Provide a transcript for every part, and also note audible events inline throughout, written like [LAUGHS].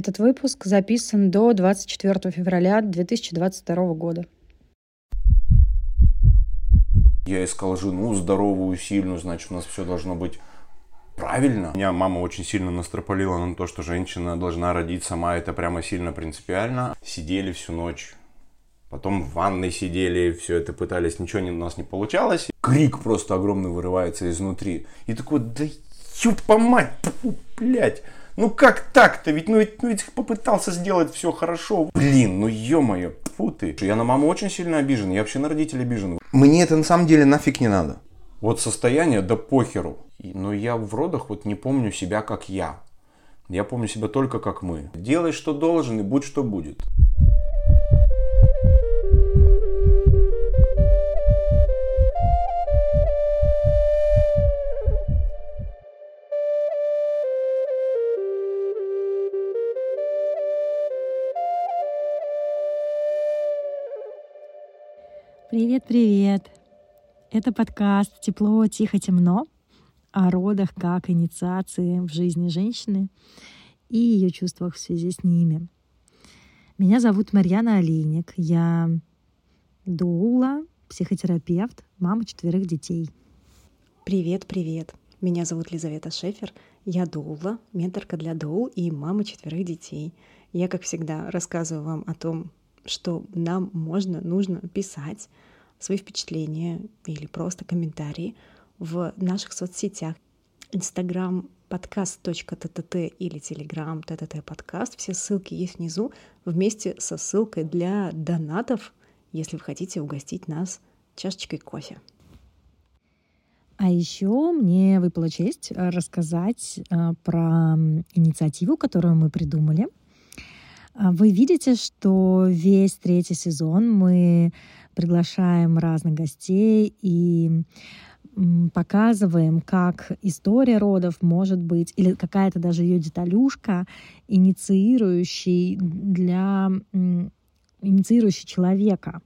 Этот выпуск записан до 24 февраля 2022 года. Я искал жену здоровую, сильную, значит, у нас все должно быть правильно. Меня мама очень сильно настропалила на то, что женщина должна родить сама. Это прямо сильно принципиально. Сидели всю ночь. Потом в ванной сидели, все это пытались, ничего у нас не получалось. Крик просто огромный вырывается изнутри. И такой, да ёпа мать, блядь. Ну как так-то? Ведь, ну, ведь, ну ведь попытался сделать все хорошо. Блин, ну ё-моё, фу ты. Я на маму очень сильно обижен, я вообще на родителей обижен. Мне это на самом деле нафиг не надо. Вот состояние, да похеру. Но я в родах вот не помню себя как я. Я помню себя только как мы. Делай, что должен, и будь, что будет. Привет-привет! Это подкаст «Тепло, тихо, темно» о родах как инициации в жизни женщины и ее чувствах в связи с ними. Меня зовут Марьяна Олейник. Я доула, психотерапевт, мама четверых детей. Привет, привет. Меня зовут Лизавета Шефер. Я доула, менторка для доул и мама четверых детей. Я, как всегда, рассказываю вам о том, что нам можно, нужно писать свои впечатления или просто комментарии в наших соцсетях. Инстаграм подкаст.тт или Телеграм ТТТ подкаст. Все ссылки есть внизу вместе со ссылкой для донатов, если вы хотите угостить нас чашечкой кофе. А еще мне выпала честь рассказать э, про инициативу, которую мы придумали — а вы видите, что весь третий сезон мы приглашаем разных гостей и показываем, как история родов может быть, или какая-то даже ее деталюшка, инициирующий для инициирующий человека.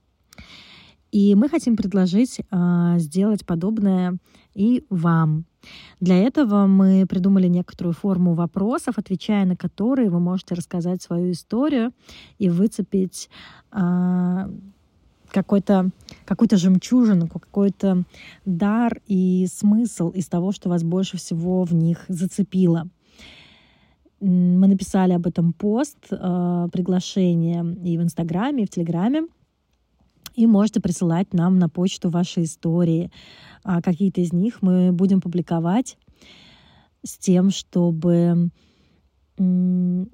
И мы хотим предложить э, сделать подобное и вам. Для этого мы придумали некоторую форму вопросов, отвечая на которые вы можете рассказать свою историю и выцепить э, какой-то, какую-то жемчужину, какой-то дар и смысл из того, что вас больше всего в них зацепило. Мы написали об этом пост, э, приглашение и в Инстаграме, и в Телеграме. И можете присылать нам на почту ваши истории, а какие-то из них мы будем публиковать с тем, чтобы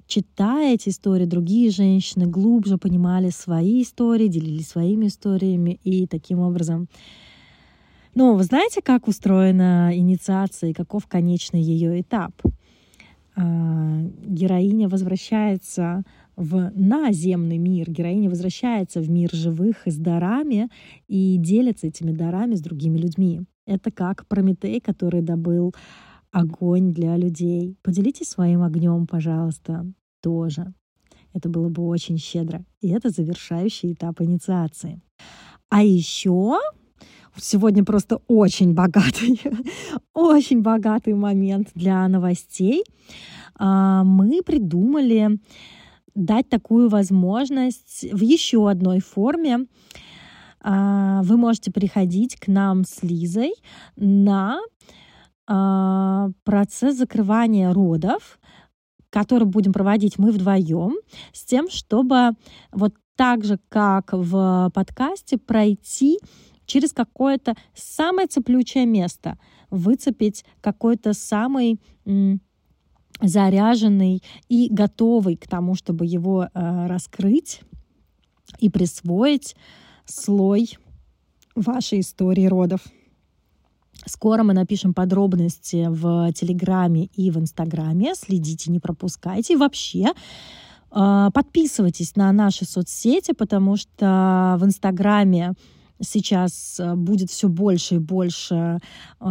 читая эти истории, другие женщины глубже понимали свои истории, делились своими историями и таким образом ну, вы знаете, как устроена инициация и каков конечный ее этап? А, героиня возвращается в наземный мир. Героиня возвращается в мир живых с дарами и делится этими дарами с другими людьми. Это как Прометей, который добыл огонь для людей. Поделитесь своим огнем, пожалуйста, тоже. Это было бы очень щедро. И это завершающий этап инициации. А еще сегодня просто очень богатый, [LAUGHS] очень богатый момент для новостей. А, мы придумали дать такую возможность в еще одной форме. А, вы можете приходить к нам с Лизой на процесс закрывания родов, который будем проводить мы вдвоем, с тем, чтобы вот так же, как в подкасте, пройти через какое-то самое цеплючее место, выцепить какой-то самый заряженный и готовый к тому, чтобы его э, раскрыть и присвоить слой вашей истории родов. Скоро мы напишем подробности в Телеграме и в Инстаграме. Следите, не пропускайте. И вообще, э, подписывайтесь на наши соцсети, потому что в Инстаграме сейчас э, будет все больше и больше э,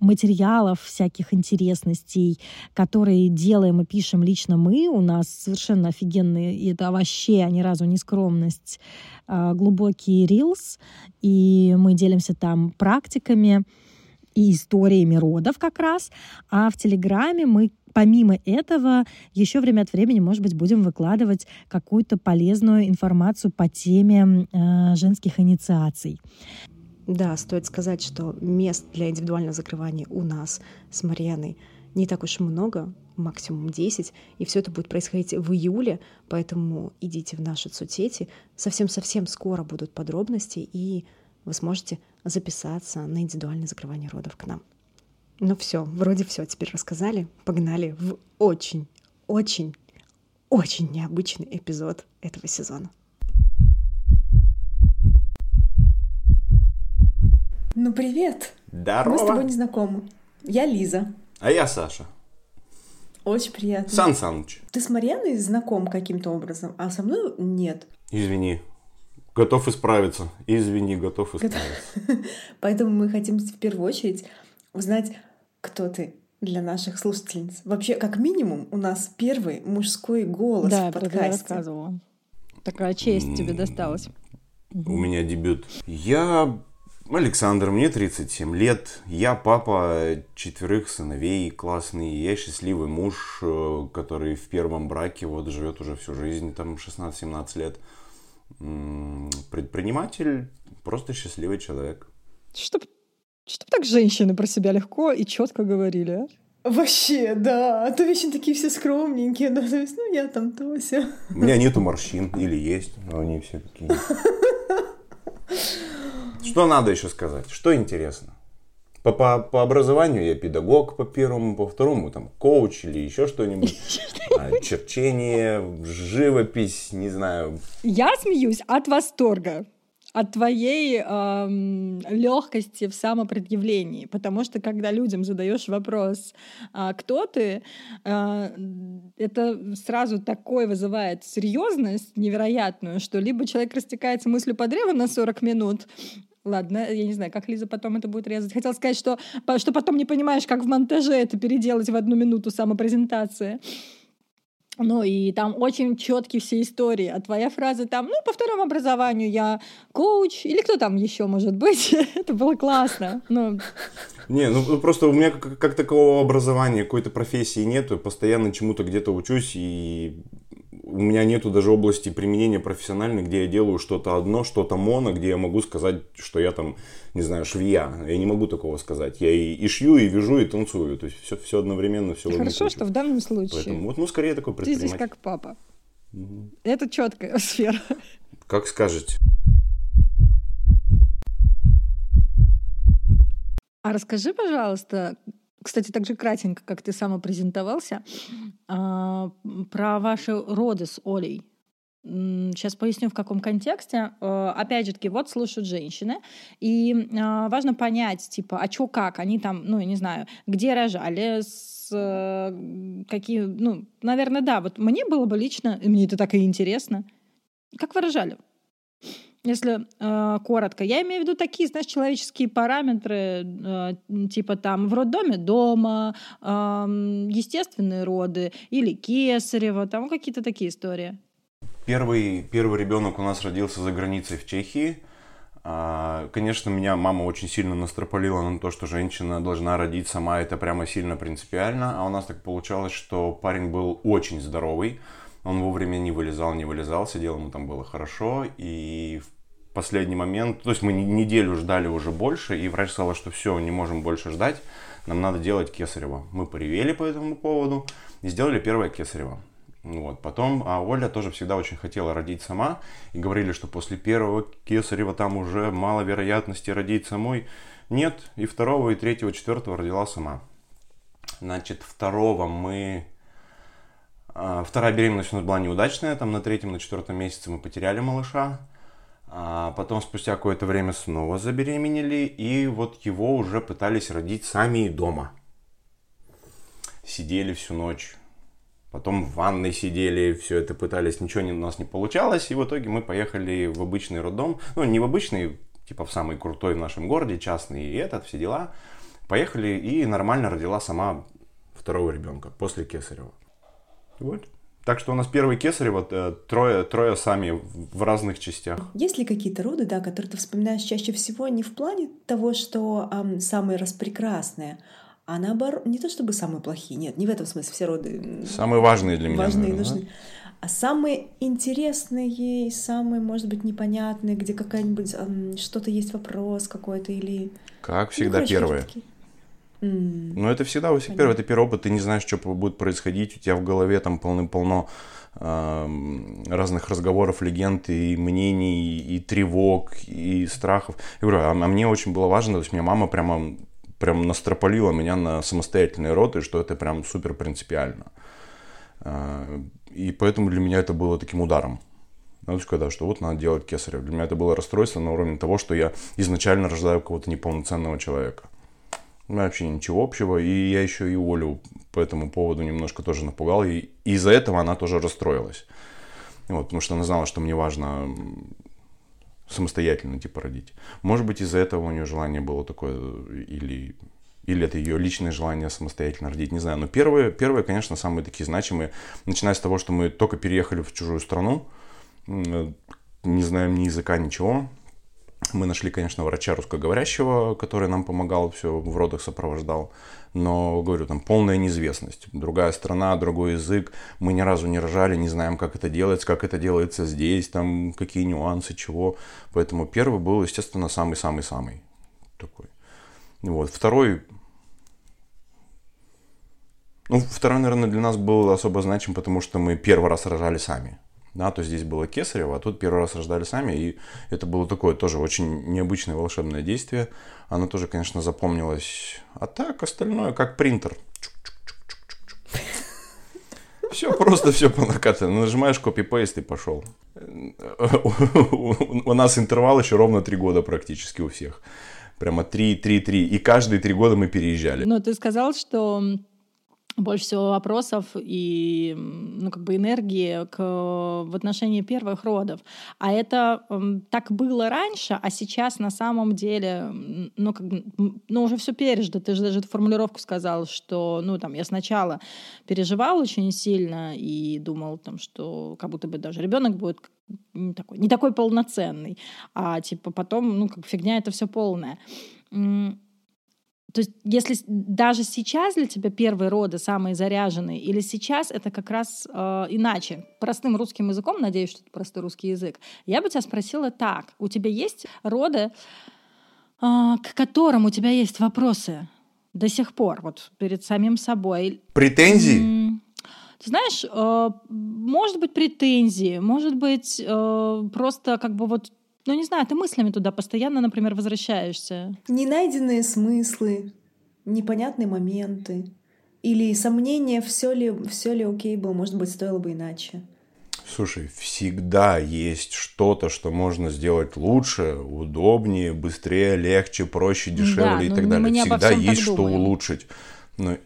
материалов, всяких интересностей, которые делаем и пишем лично мы. У нас совершенно офигенные, и это вообще ни разу не скромность, э, глубокий рилс, и мы делимся там практиками и историями родов как раз. А в Телеграме мы помимо этого, еще время от времени, может быть, будем выкладывать какую-то полезную информацию по теме э, женских инициаций. Да, стоит сказать, что мест для индивидуального закрывания у нас с Марьяной не так уж и много, максимум 10, и все это будет происходить в июле, поэтому идите в наши соцсети, совсем-совсем скоро будут подробности, и вы сможете записаться на индивидуальное закрывание родов к нам. Ну все, вроде все теперь рассказали, погнали в очень, очень, очень необычный эпизод этого сезона. Ну привет! Здорово! Мы с тобой не знакомы. Я Лиза. А я Саша. Очень приятно. Сан Саныч. Ты с Марьяной знаком каким-то образом, а со мной нет. Извини. Готов исправиться. Извини, готов исправиться. [LAUGHS] Поэтому мы хотим в первую очередь узнать, кто ты для наших слушательниц. Вообще, как минимум, у нас первый мужской голос да, в подкасте. Да, я рассказывала. Такая честь тебе досталась. У меня дебют. Я Александр, мне 37 лет, я папа четверых сыновей, классный, я счастливый муж, э, который в первом браке вот живет уже всю жизнь, там 16-17 лет. Предприниматель, просто счастливый человек. Чтоб, чтоб так женщины про себя легко и четко говорили, а? Вообще, да. А то вечно такие все скромненькие, да, то есть, ну, я там Тося. У меня нету морщин, или есть, но они все такие. Что надо еще сказать? Что интересно? По, по, по образованию я педагог по первому, по второму там коуч или еще [LAUGHS] что-нибудь. А, черчение, живопись, не знаю. Я смеюсь от восторга от твоей э, легкости в самопредъявлении, потому что когда людям задаешь вопрос, а, кто ты, э, это сразу такой вызывает серьезность невероятную, что либо человек растекается мыслью по древу на 40 минут, Ладно, я не знаю, как Лиза потом это будет резать. Хотела сказать, что, что потом не понимаешь, как в монтаже это переделать в одну минуту самопрезентации. Ну и там очень четкие все истории. А твоя фраза там, ну, по второму образованию я коуч, или кто там еще может быть. [LAUGHS] Это было классно. Ну... Не, ну просто у меня как, как такового образования, какой-то профессии нету. Постоянно чему-то где-то учусь и у меня нету даже области применения профессиональной, где я делаю что-то одно, что-то моно, где я могу сказать, что я там, не знаю, швея. Я не могу такого сказать. Я и, и шью, и вяжу, и танцую. То есть все, все одновременно, все Хорошо, что в данном случае. Поэтому, вот, ну, скорее такой предприниматель. Ты здесь как папа. Угу. Это четкая сфера. Как скажете. А расскажи, пожалуйста, кстати, так же кратенько, как ты самопрезентовался, а, про ваши роды с Олей. Сейчас поясню, в каком контексте. А, опять же таки, вот слушают женщины, и а, важно понять, типа, а чё как? Они там, ну, я не знаю, где рожали, с э, какие, ну, наверное, да, вот мне было бы лично, мне это так и интересно. Как вы рожали? Если э, коротко, я имею в виду такие, знаешь, человеческие параметры, э, типа там в роддоме дома, э, естественные роды или кесарево, там какие-то такие истории. Первый, первый ребенок у нас родился за границей в Чехии. А, конечно, меня мама очень сильно настропалила на то, что женщина должна родить сама, это прямо сильно принципиально. А у нас так получалось, что парень был очень здоровый, он вовремя не вылезал, не вылезал, сидел, ему там было хорошо, и последний момент, то есть мы неделю ждали уже больше, и врач сказал, что все, не можем больше ждать, нам надо делать кесарево. Мы поревели по этому поводу и сделали первое кесарево. Вот. Потом, а Оля тоже всегда очень хотела родить сама, и говорили, что после первого кесарева там уже мало вероятности родить самой. Нет, и второго, и третьего, и четвертого родила сама. Значит, второго мы а, вторая беременность у нас была неудачная, там на третьем, на четвертом месяце мы потеряли малыша. А потом спустя какое-то время снова забеременели, и вот его уже пытались родить сами дома. Сидели всю ночь. Потом в ванной сидели, все это пытались, ничего не, у нас не получалось. И в итоге мы поехали в обычный роддом. Ну, не в обычный, типа в самый крутой в нашем городе, частный, и этот, все дела. Поехали, и нормально родила сама второго ребенка после Кесарева. Вот. Так что у нас первый кесарево, э, трое, трое сами в разных частях. Есть ли какие-то роды, да, которые ты вспоминаешь чаще всего не в плане того, что эм, самые распрекрасные, а наоборот, не то чтобы самые плохие, нет, не в этом смысле, все роды Самые важные для меня. важные и наверное, да? нужны. А самые интересные и самые, может быть, непонятные, где какая-нибудь ам, что-то есть вопрос какой-то или... Как Ну, всегда, короче, первое. какие-то такие. Ну, это всегда у всех первый, это первый опыт, ты не знаешь, что будет происходить, у тебя в голове там полным-полно разных разговоров, легенд и мнений, и тревог, и страхов. Я говорю, а, а мне очень было важно, то есть меня мама прямо прям настропалила меня на самостоятельные роды, что это прям супер принципиально. Э, И поэтому для меня это было таким ударом. Ну, когда, что вот надо делать кесарево. Для меня это было расстройство на уровне того, что я изначально рождаю какого-то неполноценного человека. Вообще ничего общего, и я еще и Олю по этому поводу немножко тоже напугал, и из-за этого она тоже расстроилась. Вот, потому что она знала, что мне важно самостоятельно типа родить. Может быть, из-за этого у нее желание было такое, или, или это ее личное желание самостоятельно родить, не знаю. Но первые, первые, конечно, самые такие значимые, начиная с того, что мы только переехали в чужую страну, м, не знаем ни языка, ничего. Мы нашли, конечно, врача русскоговорящего, который нам помогал, все в родах сопровождал. Но, говорю, там полная неизвестность. Другая страна, другой язык. Мы ни разу не рожали, не знаем, как это делается, как это делается здесь, там какие нюансы, чего. Поэтому первый был, естественно, самый-самый-самый такой. Вот. Второй, ну, второй, наверное, для нас был особо значим, потому что мы первый раз рожали сами. Да, то здесь было кесарево, а тут первый раз рождали сами, и это было такое тоже очень необычное волшебное действие. Оно тоже, конечно, запомнилось. А так, остальное как принтер. Все просто, все по накатанной. Нажимаешь копипейст и пошел. У нас интервал еще ровно три года практически у всех. Прямо три, три, три. И каждые три года мы переезжали. Ну, ты сказал, что больше всего вопросов и ну, как бы энергии к, в отношении первых родов. А это так было раньше, а сейчас на самом деле, ну, как, ну уже все пережито. Ты же даже эту формулировку сказал, что, ну, там, я сначала переживал очень сильно и думал, там, что как будто бы даже ребенок будет не такой, не такой полноценный, а типа потом, ну, как фигня это все полная. То есть, если даже сейчас для тебя первые роды самые заряженные, или сейчас это как раз э, иначе, простым русским языком, надеюсь, что это простой русский язык, я бы тебя спросила так: у тебя есть роды, э, к которым у тебя есть вопросы до сих пор, вот перед самим собой? Претензии? М, Ты знаешь, э, может быть претензии, может быть э, просто как бы вот, ну не знаю, ты мыслями туда постоянно, например, возвращаешься. Ненайденные смыслы, непонятные моменты. Или сомнения, все ли, все ли окей было, может быть, стоило бы иначе. Слушай, всегда есть что-то, что можно сделать лучше, удобнее, быстрее, легче, проще, дешевле и ну, так далее. Всегда есть что думаем. улучшить. Но,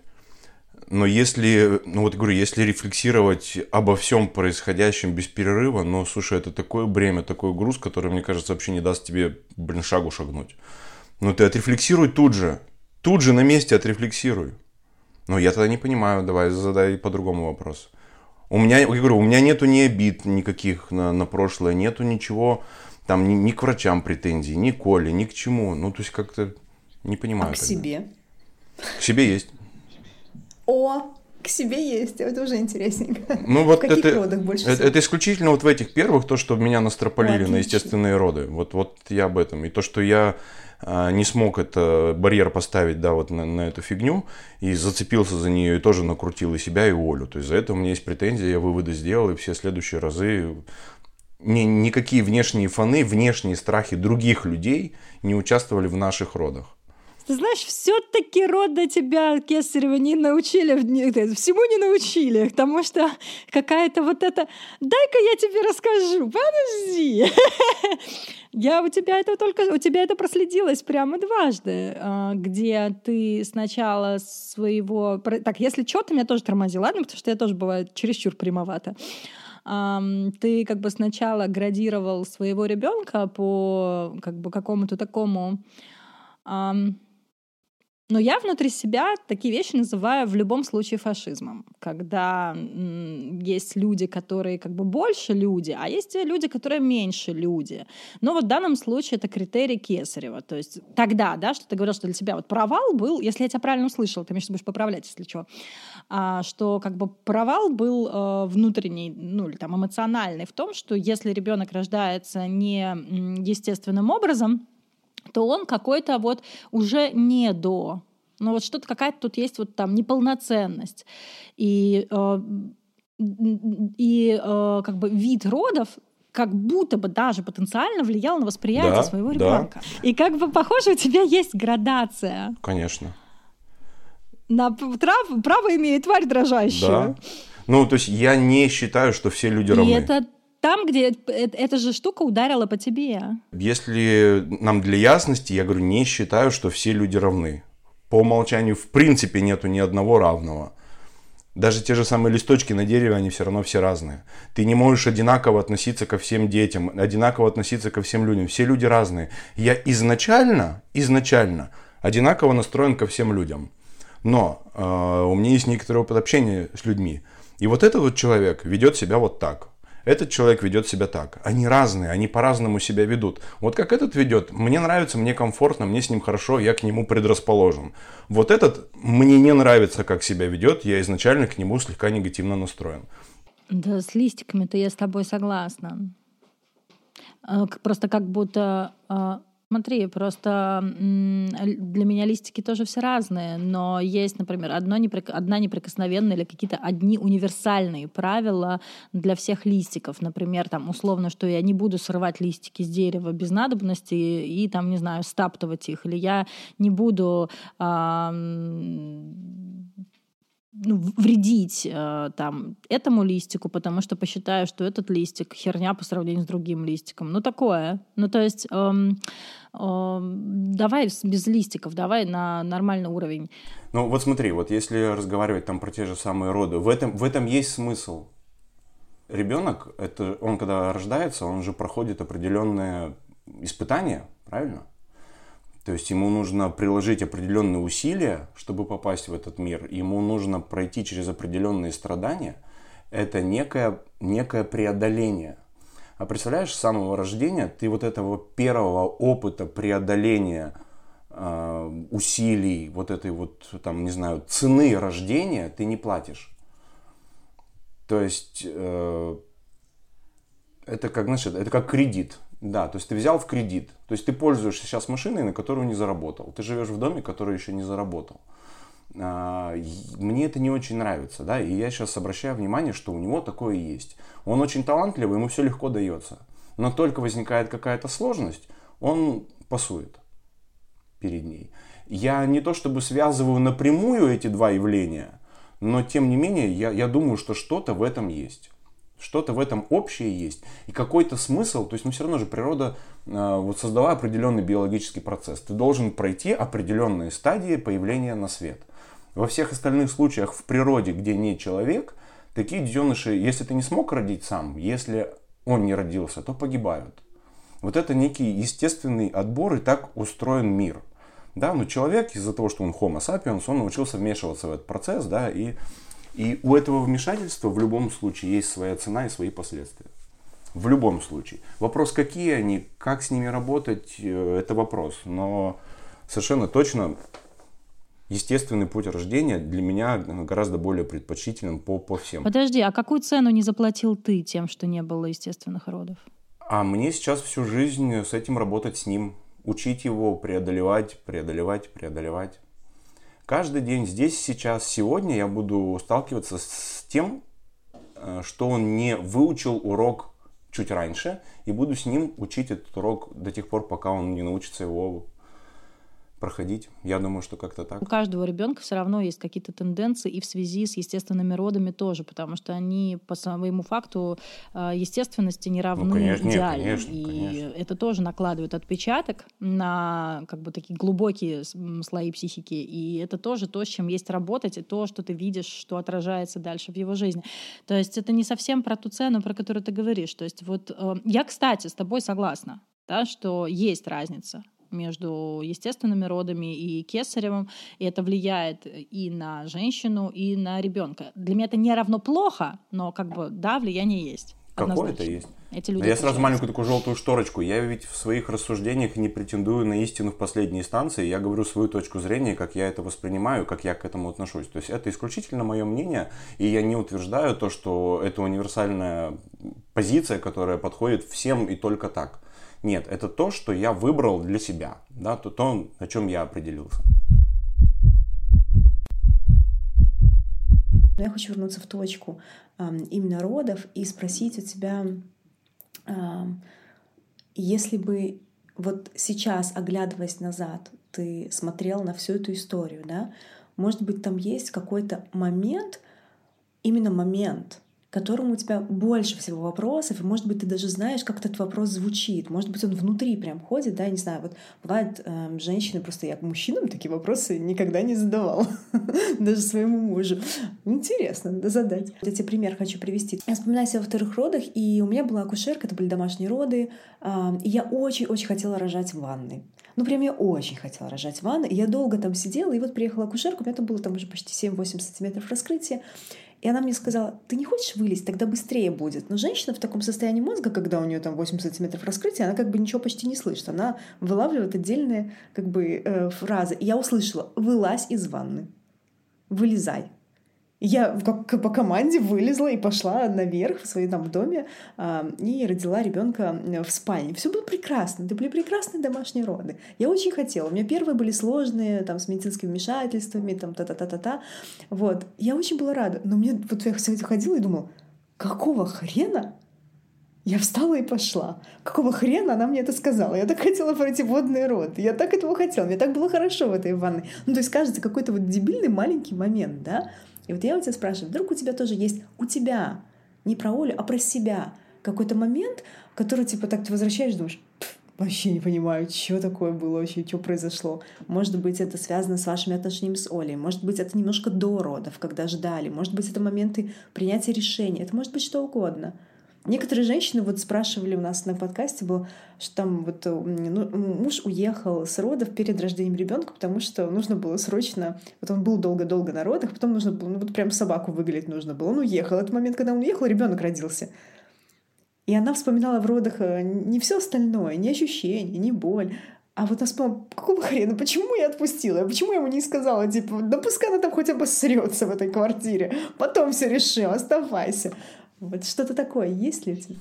но если, ну вот говорю, если рефлексировать обо всем происходящем без перерыва, ну, слушай, это такое бремя, такой груз, который, мне кажется, вообще не даст тебе, блин, шагу шагнуть. Ну, ты отрефлексируй тут же. Тут же на месте отрефлексируй. Ну, я тогда не понимаю, давай задай по-другому вопрос. У меня, я говорю, у меня нету ни обид никаких на, на прошлое, нету ничего, там, ни, ни к врачам претензий, ни к Коле, ни к чему. Ну, то есть как-то не понимаю. А к тогда. себе? К себе есть. О, к себе есть, это уже интересненько. Ну, вот в каких это, родах больше это, всего? это исключительно вот в этих первых, то, что меня настропалили О, на естественные роды. Вот, вот я об этом. И то, что я а, не смог это барьер поставить, да, вот на, на эту фигню, и зацепился за нее, и тоже накрутил и себя, и Олю. То есть за это у меня есть претензии, я выводы сделал, и все следующие разы ни, никакие внешние фоны, внешние страхи других людей не участвовали в наших родах. Ты знаешь, все-таки рода тебя, Кесарева, не научили, это, всему не научили, потому что какая-то вот эта... Дай-ка я тебе расскажу, подожди. [LAUGHS] Я у тебя это только... У тебя это проследилось прямо дважды, а, где ты сначала своего... Так, если что, ты меня тоже тормози, ладно? Потому что я тоже бываю чересчур прямовато. Ты как бы сначала градировал своего ребенка по как бы какому-то такому ам, Но я внутри себя такие вещи называю в любом случае фашизмом, когда есть люди, которые как бы больше люди, а есть люди, которые меньше люди. Но вот в данном случае это критерий Кесарева. То есть тогда, да, что ты говорил, что для тебя вот провал был, если я тебя правильно услышала, ты меня сейчас будешь поправлять, если что, а, что как бы провал был э, внутренний, ну или там эмоциональный в том, что если ребенок рождается не естественным образом, то он какой-то вот уже не до. Ну вот что-то какая-то тут есть вот там неполноценность. И, э, и э, как бы вид родов как будто бы даже потенциально влиял на восприятие да, своего ребенка. Да. И как бы похоже, у тебя есть градация. Конечно. На право, право имеет тварь дрожащую. Да. Ну, то есть я не считаю, что все люди равны. И это там, где эта же штука ударила по тебе. Если нам для ясности, я говорю, не считаю, что все люди равны. По умолчанию в принципе нету ни одного равного. Даже те же самые листочки на дереве, они все равно все разные. Ты не можешь одинаково относиться ко всем детям, одинаково относиться ко всем людям. Все люди разные. Я изначально, изначально одинаково настроен ко всем людям. Но э, у меня есть некоторый опыт общения с людьми. И вот этот вот человек ведет себя вот так этот человек ведет себя так. Они разные, они по-разному себя ведут. Вот как этот ведет, мне нравится, мне комфортно, мне с ним хорошо, я к нему предрасположен. Вот этот мне не нравится, как себя ведет, я изначально к нему слегка негативно настроен. Да, с листиками-то я с тобой согласна. Э, просто как будто э, Смотри, просто для меня листики тоже все разные, но есть, например, одно неприк... одна неприкосновенная или какие-то одни универсальные правила для всех листиков. Например, там условно, что я не буду срывать листики с дерева без надобности и там, не знаю, стаптывать их, или я не буду а, ну, вредить э, там этому листику, потому что посчитаю, что этот листик херня по сравнению с другим листиком. Ну, такое. Ну, то есть эм, эм, давай без листиков, давай на нормальный уровень. Ну, вот смотри, вот если разговаривать там про те же самые роды, в этом, в этом есть смысл. Ребенок, это он когда рождается, он же проходит определенные испытания, правильно? То есть ему нужно приложить определенные усилия, чтобы попасть в этот мир. Ему нужно пройти через определенные страдания. Это некое, некое преодоление. А представляешь, с самого рождения ты вот этого первого опыта преодоления э, усилий, вот этой вот, там, не знаю, цены рождения ты не платишь. То есть э, это как, знаешь, это как кредит. Да, то есть ты взял в кредит. То есть ты пользуешься сейчас машиной, на которую не заработал. Ты живешь в доме, который еще не заработал. А, мне это не очень нравится, да, и я сейчас обращаю внимание, что у него такое есть. Он очень талантливый, ему все легко дается. Но только возникает какая-то сложность, он пасует перед ней. Я не то чтобы связываю напрямую эти два явления, но тем не менее я, я думаю, что что-то в этом есть. Что-то в этом общее есть. И какой-то смысл, то есть, ну, все равно же природа э, вот создала определенный биологический процесс. Ты должен пройти определенные стадии появления на свет. Во всех остальных случаях в природе, где не человек, такие детеныши, если ты не смог родить сам, если он не родился, то погибают. Вот это некий естественный отбор, и так устроен мир. Да, но человек из-за того, что он homo sapiens, он научился вмешиваться в этот процесс, да, и и у этого вмешательства в любом случае есть своя цена и свои последствия. В любом случае. Вопрос, какие они, как с ними работать, э, это вопрос. Но совершенно точно естественный путь рождения для меня гораздо более предпочтителен по, по всем. Подожди, а какую цену не заплатил ты тем, что не было естественных родов? А мне сейчас всю жизнь с этим работать с ним. Учить его, преодолевать, преодолевать, преодолевать. Каждый день здесь, сейчас, сегодня я буду сталкиваться с тем, э, что он не выучил урок чуть раньше, и буду с ним учить этот урок до тех пор, пока он не научится его проходить. Я думаю, что как-то так. У каждого ребенка все равно есть какие-то тенденции и в связи с естественными родами тоже, потому что они по своему факту э, естественности не равны ну, конечно, идеально. Нет, конечно, и конечно. это тоже накладывает отпечаток на как бы такие глубокие слои психики. И это тоже то, с чем есть работать, и то, что ты видишь, что отражается дальше в его жизни. То есть это не совсем про ту цену, про которую ты говоришь. То есть вот э, я, кстати, с тобой согласна, да, что есть разница между естественными родами и кесаревым, и это влияет и на женщину, и на ребенка. Для меня это не равно плохо, но как бы да, влияние есть. Какое-то есть. Эти люди я сразу маленькую такую желтую шторочку. Я ведь в своих рассуждениях не претендую на истину в последней инстанции. Я говорю свою точку зрения, как я это воспринимаю, как я к этому отношусь. То есть это исключительно мое мнение, и я не утверждаю то, что это универсальная позиция, которая подходит всем и только так. Нет, это то, что я выбрал для себя, да, то, то на чем я определился. Но я хочу вернуться в точку именно родов и спросить у тебя, если бы вот сейчас, оглядываясь назад, ты смотрел на всю эту историю, да, может быть, там есть какой-то момент, именно момент, которому у тебя больше всего вопросов, и, может быть, ты даже знаешь, как этот вопрос звучит. Может быть, он внутри прям ходит, да, я не знаю. Вот бывает, э, женщины, просто я к мужчинам такие вопросы никогда не задавала, [LAUGHS] даже своему мужу. Интересно, надо задать. Я тебе пример хочу привести. Я вспоминаю себя во вторых родах, и у меня была акушерка, это были домашние роды, э, и я очень-очень хотела рожать в ванной. Ну, прям я очень хотела рожать в ванной. И я долго там сидела, и вот приехала акушерка, у меня там было там уже почти 7-8 сантиметров раскрытия. И она мне сказала, ты не хочешь вылезть, тогда быстрее будет. Но женщина в таком состоянии мозга, когда у нее там 8 сантиметров раскрытия, она как бы ничего почти не слышит. Она вылавливает отдельные как бы э, фразы. И я услышала, вылазь из ванны, вылезай. Я как по команде вылезла и пошла наверх в своем там доме э, и родила ребенка в спальне. Все было прекрасно, это были прекрасные домашние роды. Я очень хотела. У меня первые были сложные, там, с медицинскими вмешательствами, там, та-та-та-та-та. Вот. Я очень была рада. Но мне вот я ходила и думала, какого хрена я встала и пошла. Какого хрена она мне это сказала? Я так хотела пройти водный рот. Я так этого хотела. Мне так было хорошо в этой ванной. Ну, то есть, кажется, какой-то вот дебильный маленький момент, да? И вот я у тебя спрашиваю, вдруг у тебя тоже есть, у тебя, не про Олю, а про себя, какой-то момент, который, типа, так ты возвращаешь, думаешь, вообще не понимаю, что такое было вообще, что произошло. Может быть, это связано с вашими отношениями с Олей, может быть, это немножко до родов, когда ждали, может быть, это моменты принятия решения, это может быть что угодно — Некоторые женщины вот спрашивали у нас на подкасте был, что там вот э, ну, муж уехал с родов перед рождением ребенка, потому что нужно было срочно, вот он был долго-долго на родах, потом нужно было, ну вот прям собаку выглядеть нужно было. Он уехал. Этот момент, когда он уехал, ребенок родился. И она вспоминала в родах э, не все остальное, не ощущения, не боль, а вот она вспомнила, какого хрена, почему я отпустила? Почему я ему не сказала, типа, да пускай она там хотя бы срется в этой квартире, потом все решим, оставайся. Вот что-то такое есть ли у тебя?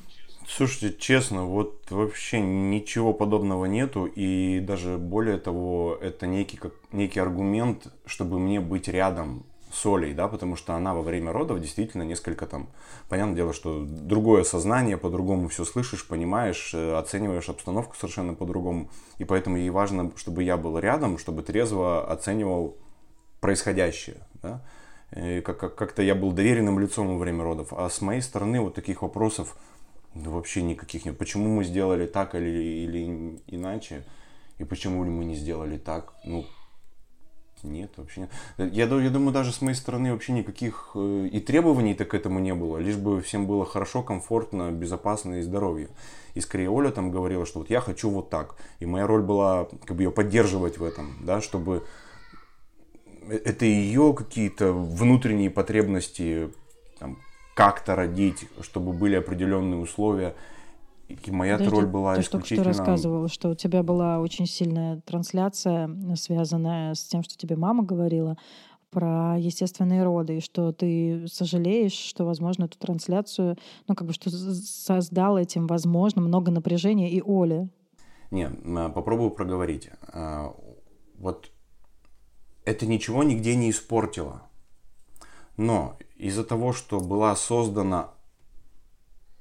Слушайте, честно, вот вообще ничего подобного нету, и даже более того, это некий, как, некий аргумент, чтобы мне быть рядом с Олей, да, потому что она во время родов действительно несколько там, понятное дело, что другое сознание, по-другому все слышишь, понимаешь, э, оцениваешь обстановку совершенно по-другому, и поэтому ей важно, чтобы я был рядом, чтобы трезво оценивал происходящее, да, как-то я был доверенным лицом во время родов. А с моей стороны вот таких вопросов ну, вообще никаких нет. Почему мы сделали так или, или иначе? И почему ли мы не сделали так? Ну, нет, вообще нет. Я, я думаю, даже с моей стороны вообще никаких э, и требований-то к этому не было. Лишь бы всем было хорошо, комфортно, безопасно и здоровье. И скорее Оля там говорила, что вот я хочу вот так. И моя роль была как бы ее поддерживать в этом, да, чтобы это ее какие-то внутренние потребности там, как-то родить, чтобы были определенные условия. И моя Подожди, роль была ты исключительно... только что рассказывала, что у тебя была очень сильная трансляция, связанная с тем, что тебе мама говорила про естественные роды, и что ты сожалеешь, что, возможно, эту трансляцию, ну, как бы, что создал этим, возможно, много напряжения и Оле. Не, попробую проговорить. А, вот это ничего нигде не испортило. Но из-за того, что была создана,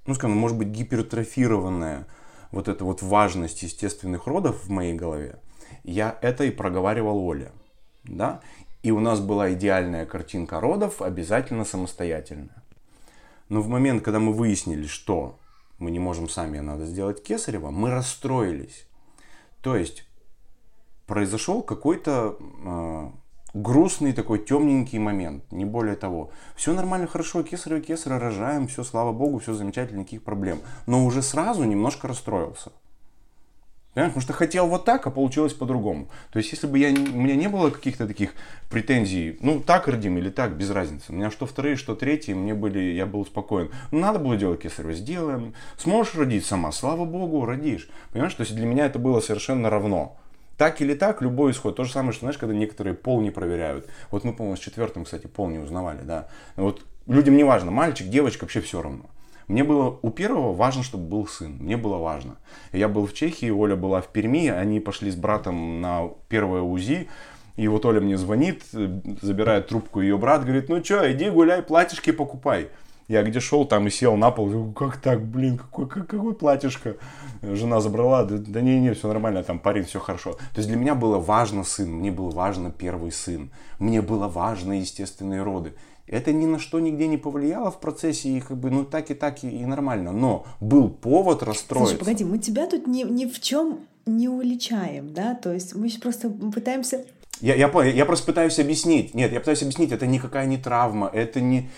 ну скажем, может быть, гипертрофированная вот эта вот важность естественных родов в моей голове, я это и проговаривал Оле. Да? И у нас была идеальная картинка родов, обязательно самостоятельная. Но в момент, когда мы выяснили, что мы не можем сами, а надо сделать кесарево, мы расстроились. То есть произошел какой-то э, грустный такой темненький момент, не более того. Все нормально, хорошо, кесарево, кесарево, рожаем, все, слава богу, все замечательно, никаких проблем. Но уже сразу немножко расстроился. Понимаешь? Потому что хотел вот так, а получилось по-другому. То есть, если бы я, у меня не было каких-то таких претензий, ну, так родим или так, без разницы. У меня что вторые, что третьи, мне были, я был спокоен. Ну, надо было делать кесарево, сделаем. Сможешь родить сама, слава богу, родишь. Понимаешь, то есть для меня это было совершенно равно. Так или так, любой исход. То же самое, что, знаешь, когда некоторые пол не проверяют. Вот мы, по-моему, с четвертым, кстати, пол не узнавали, да. Вот людям не важно, мальчик, девочка, вообще все равно. Мне было у первого важно, чтобы был сын. Мне было важно. Я был в Чехии, Оля была в Перми, они пошли с братом на первое УЗИ. И вот Оля мне звонит, забирает трубку ее брат, говорит, ну что, иди гуляй, платьишки покупай. Я где шел, там и сел на пол. Как так, блин, какой, какой, какой платьишко? Жена забрала, да, да не, не, все нормально, там парень, все хорошо. То есть для меня было важно сын, мне было важно первый сын. Мне было важно естественные роды. Это ни на что нигде не повлияло в процессе, и как бы, ну так и так и, и нормально. Но был повод расстроиться. Слушай, погоди, мы тебя тут ни, ни в чем не уличаем, да? То есть мы просто пытаемся я, я понял, я просто пытаюсь объяснить. Нет, я пытаюсь объяснить, это никакая не травма, это не...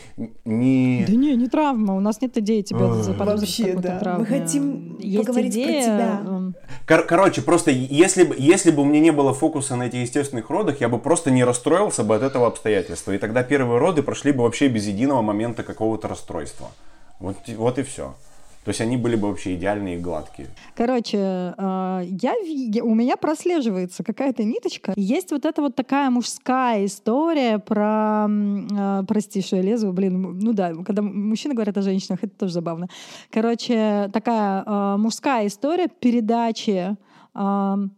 не... Да не, не травма, у нас нет идеи тебя заподозрить Вообще, да. травме. Мы хотим Есть поговорить идея, про тебя. Кор- короче, просто если бы, если бы у меня не было фокуса на этих естественных родах, я бы просто не расстроился бы от этого обстоятельства. И тогда первые роды прошли бы вообще без единого момента какого-то расстройства. Вот, вот и все. То есть они были бы вообще идеальные и гладкие. Короче, э, я, у меня прослеживается какая-то ниточка. Есть вот эта вот такая мужская история про... э, Прости, что я лезу, блин, ну да, когда мужчины говорят о женщинах, это тоже забавно. Короче, такая э, мужская история передачи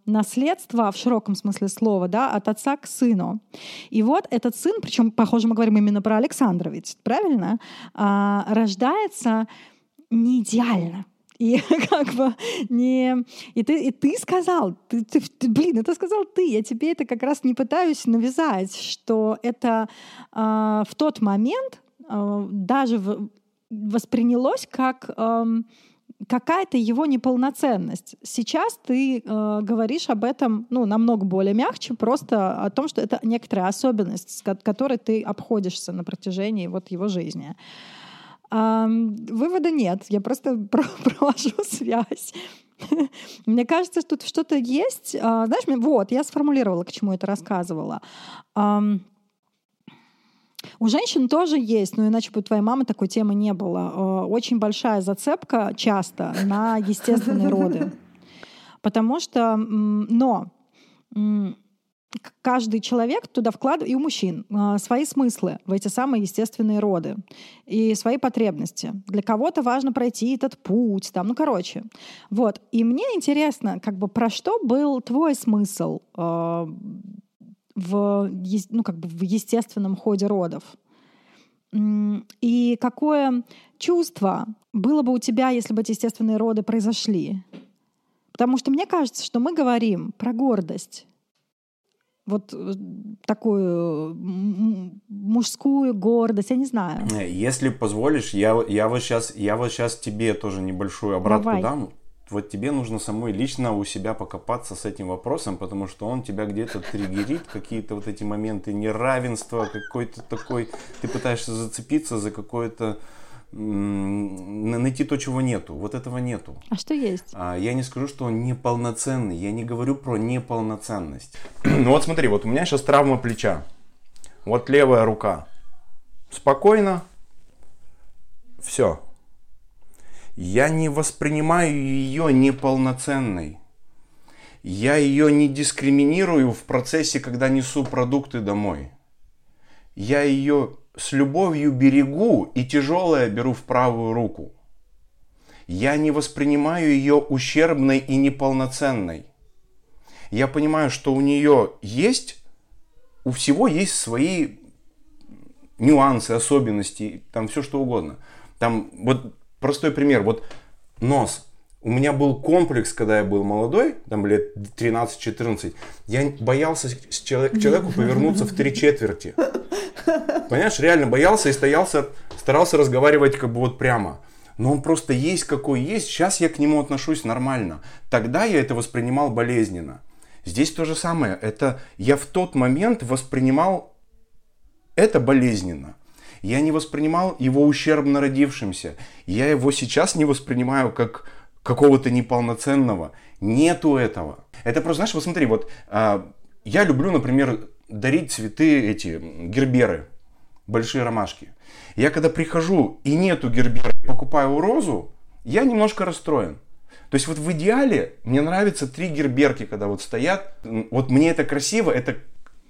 наследства в широком смысле слова, да, от отца к сыну. И вот этот сын, причем, похоже, мы говорим именно про Александра, ведь правильно, А, рождается не идеально. И [LAUGHS] как бы не... И ты, и ты сказал, ты, ты- ты- блин, это сказал ты, я тебе это как раз не пытаюсь навязать, что это а, в тот момент а, даже в- воспринялось как ам, какая-то его неполноценность. Сейчас ты э, говоришь об этом ну, намного более мягче, просто о том, что это некоторая особенность, с ко- которой ты обходишься на протяжении вот его жизни. Ам, вывода нет, я просто [LAUGHS] про- провожу [LAUGHS] связь. [LAUGHS] Мне кажется, что тут что-то есть. А, Знаешь, вот, я сформулировала, к чему это рассказывала. У женщин тоже есть, но иначе бы у твоей мамы такой темы не было. Э, Очень большая зацепка часто на естественные роды. Потому что, но каждый человек туда вкладывает, и у мужчин, а, свои смыслы в эти самые естественные роды и свои потребности. Для кого-то важно пройти этот путь, там, ну, короче. Вот. И мне интересно, как бы про что был твой смысл э, в, ну, как бы в естественном ходе родов? И какое чувство было бы у тебя, если бы эти естественные роды произошли? Потому что мне кажется, что мы говорим про гордость. Вот э, такую мужскую гордость, я не знаю. Э, Если позволишь, я, я, вот сейчас, я вот сейчас тебе тоже небольшую обратку Давай. дам. Вот тебе нужно самой лично у себя покопаться с этим вопросом, потому что он тебя где-то триггерит, какие-то вот эти моменты неравенства, какой-то такой, ты пытаешься зацепиться за какое-то, найти то, чего нету. Вот этого нету. А что есть? А, Я не скажу, что он неполноценный. Я не говорю про неполноценность. [CLEARS THROAT] Ну вот смотри, вот у меня сейчас травма плеча. Вот левая рука. Спокойно. Все. Я не воспринимаю ее неполноценной. Я ее не дискриминирую в процессе, когда несу продукты домой. Я ее с любовью берегу и тяжелое беру в правую руку. Я не воспринимаю ее ущербной и неполноценной. Я понимаю, что у нее есть, у всего есть свои нюансы, особенности, там все что угодно. Там вот простой пример, вот нос. У меня был комплекс, когда я был молодой, там лет 13-14, я боялся к человеку повернуться в три четверти. Понимаешь, реально боялся и стоялся, старался разговаривать как бы вот прямо. Но он просто есть какой есть, сейчас я к нему отношусь нормально. Тогда я это воспринимал болезненно. Здесь то же самое. Это я в тот момент воспринимал это болезненно. Я не воспринимал его ущербно родившимся. Я его сейчас не воспринимаю как какого-то неполноценного. Нету этого. Это просто, знаешь, вот смотри, вот а, я люблю, например, дарить цветы эти, герберы, большие ромашки. Я когда прихожу и нету гербера, покупаю розу, я немножко расстроен. То есть вот в идеале мне нравятся три герберки, когда вот стоят. Вот мне это красиво, это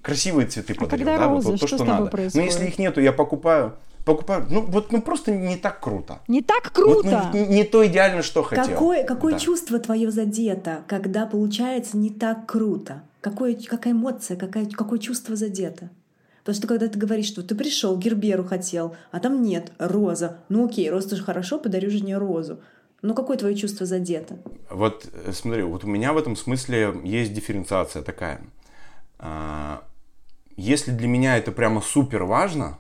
красивые цветы а подарил, когда да, розы, вот, вот то, что, что надо. происходит? Но если их нету, я покупаю, покупаю, ну вот, ну просто не так круто. Не так Вот, круто! ну, не то идеально, что хотел. Какое, какое Да. чувство твое задето, когда получается не так круто? Какое, какая эмоция, какая, какое чувство задето? Потому что когда ты говоришь, что ты пришел, герберу хотел, а там нет, роза. Ну окей, роза тоже хорошо, подарю жене розу. Но какое твое чувство задето? Вот э, смотри, вот у меня в этом смысле есть дифференциация такая. А, Если для меня это прямо супер важно,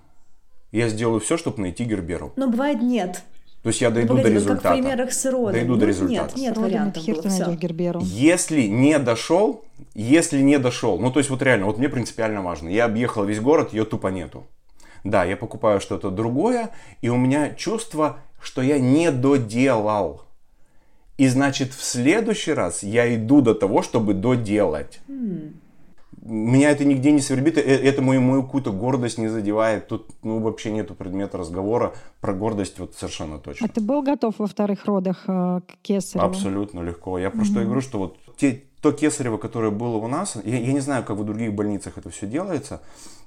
я сделаю все, чтобы найти Герберу. Но бывает нет. То есть я дойду Погоди, до вот как в результата. примерах с родом. Дойду Ну, до результата. Нет, нет Родами вариантов хер было. найдешь Герберу. Если не дошел, если не дошел, ну то есть вот реально, вот мне принципиально важно. Я объехал весь город, ее тупо нету. Да, я покупаю что-то другое, и у меня чувство, что я не доделал. И значит, в следующий раз я иду до того, чтобы доделать. Меня это нигде не свербит, э- это мою, мою какую-то гордость не задевает. Тут ну, вообще нету предмета разговора про гордость вот совершенно точно. А ты был готов во вторых родах э, к кесареву? Абсолютно легко. Я просто и говорю, что вот те, то кесарево, которое было у нас, я, я не знаю, как в других больницах это все делается.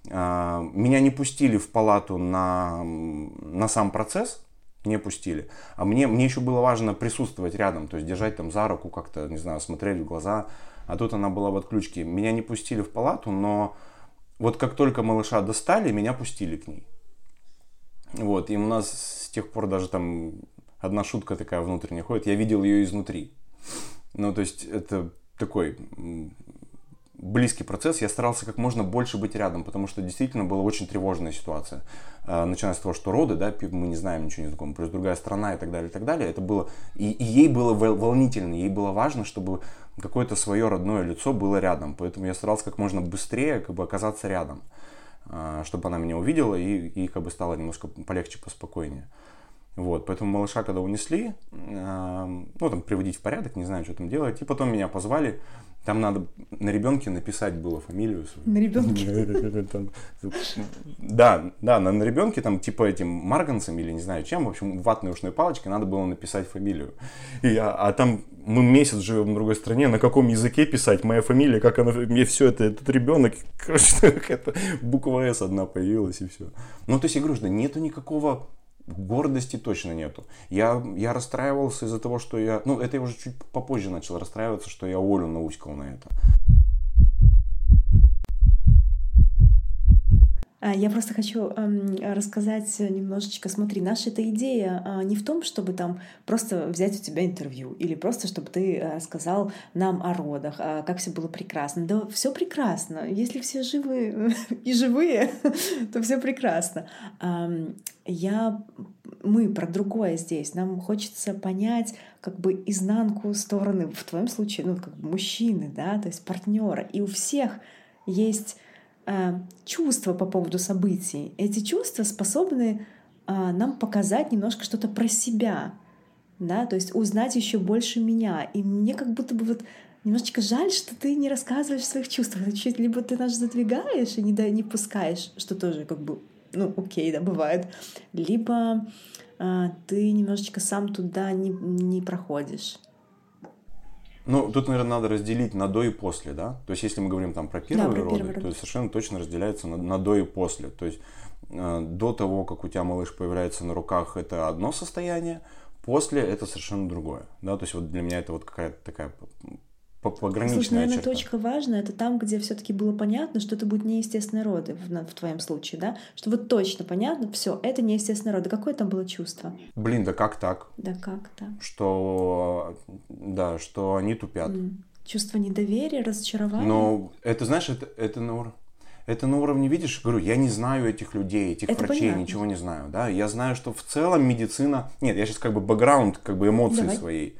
А, меня не пустили в палату на, на сам процесс, не пустили. А мне, мне еще было важно присутствовать рядом, то есть держать там за руку, как-то, не знаю, смотреть в глаза. А тут она была в отключке. Меня не пустили в палату, но вот как только малыша достали, меня пустили к ней. Вот, и у нас с тех пор даже там одна шутка такая внутренняя ходит. Я видел ее изнутри. Ну, то есть это такой близкий процесс. Я старался как можно больше быть рядом, потому что действительно была очень тревожная ситуация. А, Начиная с того, что роды, да, мы не знаем ничего не знакомы, плюс другая страна и так далее, и так далее. Это было... И, и ей было вол- волнительно, ей было важно, чтобы какое-то свое родное лицо было рядом. Поэтому я старался как можно быстрее как бы оказаться рядом, а, чтобы она меня увидела и, и как бы стало немножко полегче, поспокойнее. Вот, поэтому малыша, когда унесли, ну, там, приводить в порядок, не знаю, что там делать, и потом меня позвали, там надо на ребенке написать было фамилию свою. На ребенке. Да, да, на, на ребенке там типа этим марганцем или не знаю чем, в общем, ватной ушной палочкой надо было написать фамилию. И я, а там мы месяц живем в другой стране, на каком языке писать, моя фамилия, как она, мне все это, этот ребенок, [LAUGHS] короче, [LAUGHS] какая-то буква С одна появилась и все. Ну, то есть я говорю, что нету никакого гордости точно нету. Я, я расстраивался из-за того, что я... Ну, это я уже чуть попозже начал расстраиваться, что я Олю науськал на это. А, Я просто хочу эм, рассказать немножечко. Смотри, наша эта идея а, не в том, чтобы там просто взять у тебя интервью или просто чтобы ты э, нам о родах, как все было прекрасно. Да, все прекрасно. Если все живы [LAUGHS] и живые, [LAUGHS] то все прекрасно. Я, мы про другое здесь. Нам хочется понять как бы изнанку стороны, в твоем случае, ну, как бы мужчины, да, то есть партнера. И у всех есть э, чувства по поводу событий. Эти чувства способны э, нам показать немножко что-то про себя, да, то есть узнать еще больше меня. И мне как будто бы вот немножечко жаль, что ты не рассказываешь о своих чувствах. Либо ты нас задвигаешь и не, да, не пускаешь, что тоже как бы, ну, окей, да, бывает. Либо э, ты немножечко сам туда не, не проходишь. Ну, тут, наверное, надо разделить на до и после, да? То есть, если мы говорим там про первые про роды, первые то роды. совершенно точно разделяется на, на до и после. То есть, э, до того, как у тебя малыш появляется на руках, это одно состояние, после это совершенно другое, да? То есть, вот для меня это вот какая-то такая п- п- пограничная Слушай, наверное, черта. точка важная это там, где все-таки было понятно, что это будут неестественные роды в, на- в твоем случае, да? Что вот точно понятно, все, это неестественные роды. Какое там было чувство? Блин, да как так? Да как так? Что, да, что они тупят. М. Чувство недоверия, разочарования. Но это, знаешь, это, это на уровне... Это на уровне, видишь, говорю, я не знаю этих людей, этих Это врачей, понятно. ничего не знаю, да. Я знаю, что в целом медицина, нет, я сейчас как бы бэкграунд, как бы эмоции Давай. своей.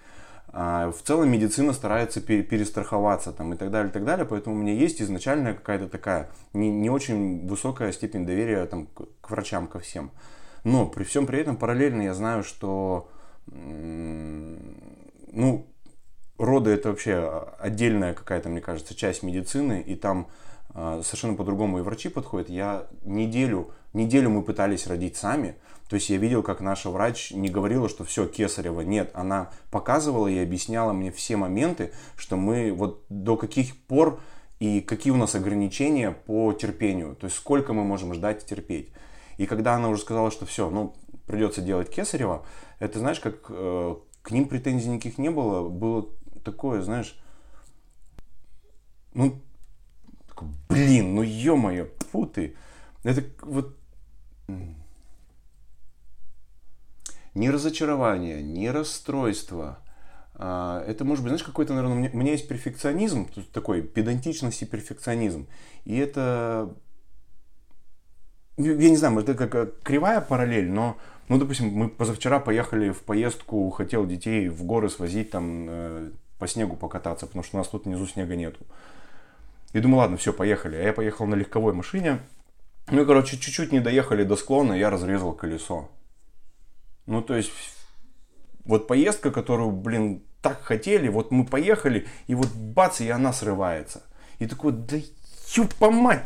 А, в целом медицина старается пере- перестраховаться там и так далее, и так далее, поэтому у меня есть изначальная какая-то такая не, не очень высокая степень доверия там к, врачам, ко всем. Но при всем при этом параллельно я знаю, что ну, роды это вообще отдельная какая-то, мне кажется, часть медицины, и там э, совершенно по-другому и врачи подходят. Я неделю, неделю мы пытались родить сами, то есть я видел, как наша врач не говорила, что все, кесарево, нет, она показывала и объясняла мне все моменты, что мы вот до каких пор и какие у нас ограничения по терпению, то есть сколько мы можем ждать и терпеть. И когда она уже сказала, что все, ну, придется делать кесарево, это, знаешь, как э, к ним претензий никаких не было, было такое, знаешь, ну, блин, ну ё-моё, фу ты. Это вот ни разочарование, ни расстройство. А, это может быть, знаешь, какой-то, наверное, у меня, есть перфекционизм, такой педантичность и перфекционизм. И это, я не знаю, может, это как кривая параллель, но, ну, допустим, мы позавчера поехали в поездку, хотел детей в горы свозить, там, э, по снегу покататься, потому что у нас тут внизу снега нету. И думаю, ладно, все, поехали. А я поехал на легковой машине. Ну короче, чуть-чуть не доехали до склона, я разрезал колесо. Ну, то есть, вот поездка, которую, блин, так хотели, вот мы поехали, и вот бац, и она срывается. И такой, да ёпа мать,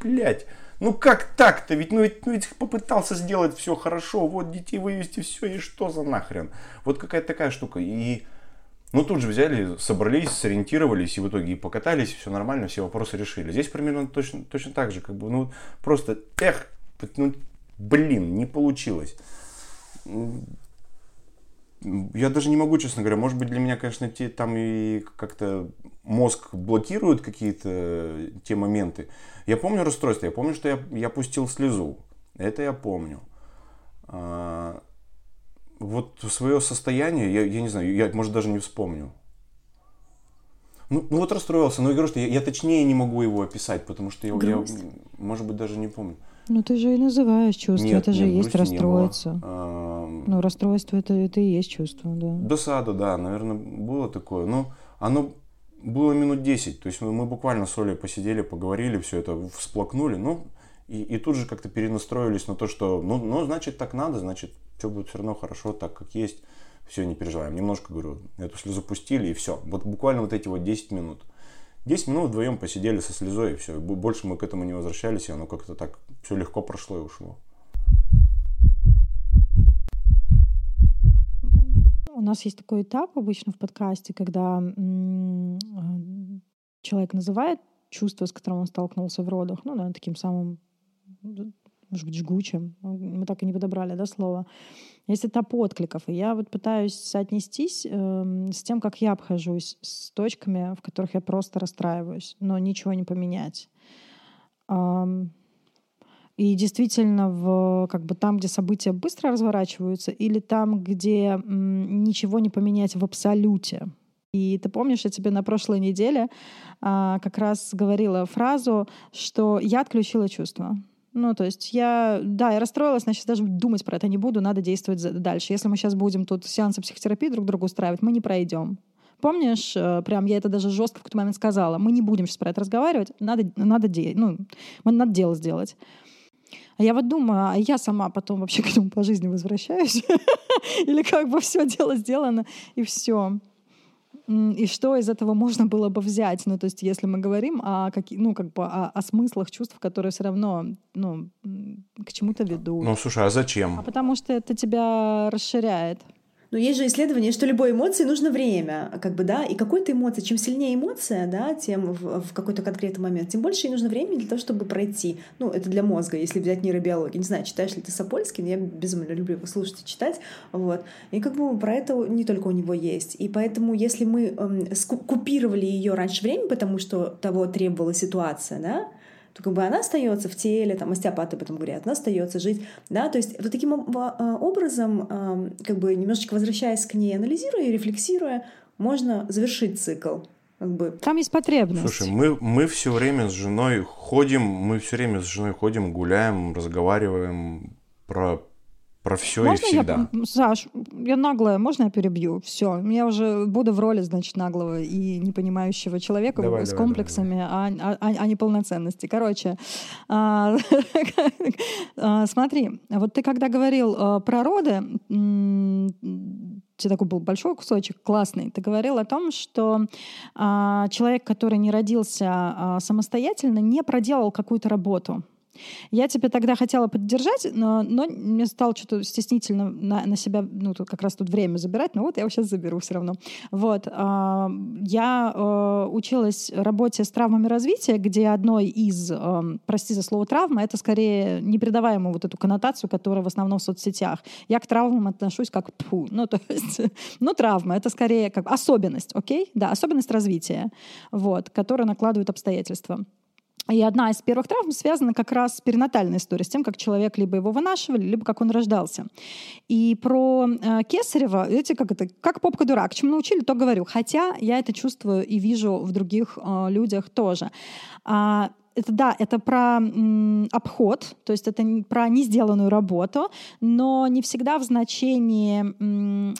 блядь, ну как так-то? Ведь, ну, ведь, ну ведь попытался сделать все хорошо, вот детей вывести, все, и что за нахрен? Вот какая-то такая штука. И ну, тут же взяли, собрались, сориентировались, и в итоге и покатались, все нормально, все вопросы решили. Здесь примерно точно, точно так же, как бы, ну, просто, эх, ну, блин, не получилось. Я даже не могу, честно говоря, может быть, для меня, конечно, те, там и как-то мозг блокирует какие-то те моменты. Я помню расстройство, я помню, что я, я пустил слезу. Это я помню. А, вот свое состояние, я, я не знаю, я, может, даже не вспомню. Ну, ну вот расстроился, но я говорю, что я, я точнее не могу его описать, потому что я, я, может быть, даже не помню. Ну ты же и называешь чувство, нет, это же нет, есть расстроиться. Ну, расстройство это, это и есть чувство, да. Досада, да, наверное, было такое. Но оно было минут 10. То есть мы, мы буквально с Олей посидели, поговорили, все это всплакнули. Ну, и, и тут же как-то перенастроились на то, что, ну, ну, значит, так надо, значит, все будет все равно хорошо, так как есть. Все, не переживаем. Немножко, говорю, эту слезу пустили, и все. Вот буквально вот эти вот 10 минут. 10 минут вдвоем посидели со слезой, и все. Больше мы к этому не возвращались, и оно как-то так все легко прошло и ушло. У нас есть такой этап обычно в подкасте, когда человек называет чувство, с которым он столкнулся в родах, ну, наверное, таким самым может быть, жгучим. Мы так и не подобрали, да, слово. Есть этап откликов. И я вот пытаюсь соотнестись э, с тем, как я обхожусь с точками, в которых я просто расстраиваюсь, но ничего не поменять. Эм, и действительно, в, как бы там, где события быстро разворачиваются, или там, где м, ничего не поменять в абсолюте. И ты помнишь, я тебе на прошлой неделе а, как раз говорила фразу, что я отключила чувства. Ну, то есть я, да, я расстроилась, значит, даже думать про это не буду, надо действовать дальше. Если мы сейчас будем тут сеансы психотерапии друг другу устраивать, мы не пройдем. Помнишь, э, прям я это даже жестко в какой-то момент сказала, мы не будем сейчас про это разговаривать, надо, надо, де- ну, надо дело сделать. А я вот думаю, а я сама потом вообще к этому по жизни возвращаюсь? [LAUGHS] Или как бы все дело сделано, и все и что из этого можно было бы взять? Ну, то есть, если мы говорим о, каких, ну, как бы о, о смыслах чувств, которые все равно ну, к чему-то ведут. Ну, слушай, а зачем? А потому что это тебя расширяет. Но есть же исследование, что любой эмоции нужно время, как бы, да, и какой-то эмоции, чем сильнее эмоция, да, тем в, в какой-то конкретный момент, тем больше ей нужно времени для того, чтобы пройти. Ну, это для мозга, если взять нейробиологию. Не знаю, читаешь ли ты Сапольский, но я безумно люблю его слушать и читать, вот. И как бы про это не только у него есть. И поэтому, если мы эм, купировали ее раньше времени, потому что того требовала ситуация, да, то как бы она остается в теле, там остеопаты об этом говорят, она остается жить, да, то есть вот таким а, образом, как бы немножечко возвращаясь к ней, анализируя и рефлексируя, можно завершить цикл. Как бы. Там есть потребность. Слушай, мы, мы все время с женой ходим, мы все время с женой ходим, гуляем, разговариваем про про все можно и всегда. Я, Саш, я наглая, можно я перебью? Все, я уже буду в роли, значит, наглого и непонимающего человека давай, с давай, комплексами, давай, давай. А, а, а не полноценности. Короче, а, [LAUGHS] смотри, вот ты когда говорил а, про роды, такой был большой кусочек, классный. Ты говорил о том, что а, человек, который не родился а, самостоятельно, не проделал какую-то работу. Я тебя тогда хотела поддержать, но, но мне стало что-то стеснительно на, на себя, ну, тут как раз тут время забирать, но вот я его сейчас заберу все равно. Вот. А, я э, училась работе с травмами развития, где одной из, э, прости за слово травма, это скорее не придаваемую вот эту коннотацию, которая в основном в соцсетях. Я к травмам отношусь как пфу, ну, то есть, [LAUGHS] ну, травма, это скорее как особенность, окей? Да, особенность развития, вот, которая накладывает обстоятельства. И одна из первых травм связана как раз с перинатальной историей, с тем, как человек либо его вынашивали, либо как он рождался. И про э, Кесарева, видите, как это, как попка-дурак, чему научили, то говорю. Хотя я это чувствую и вижу в других э, людях тоже. А, это да, это про м, обход, то есть это про не сделанную работу, но не всегда в значении м,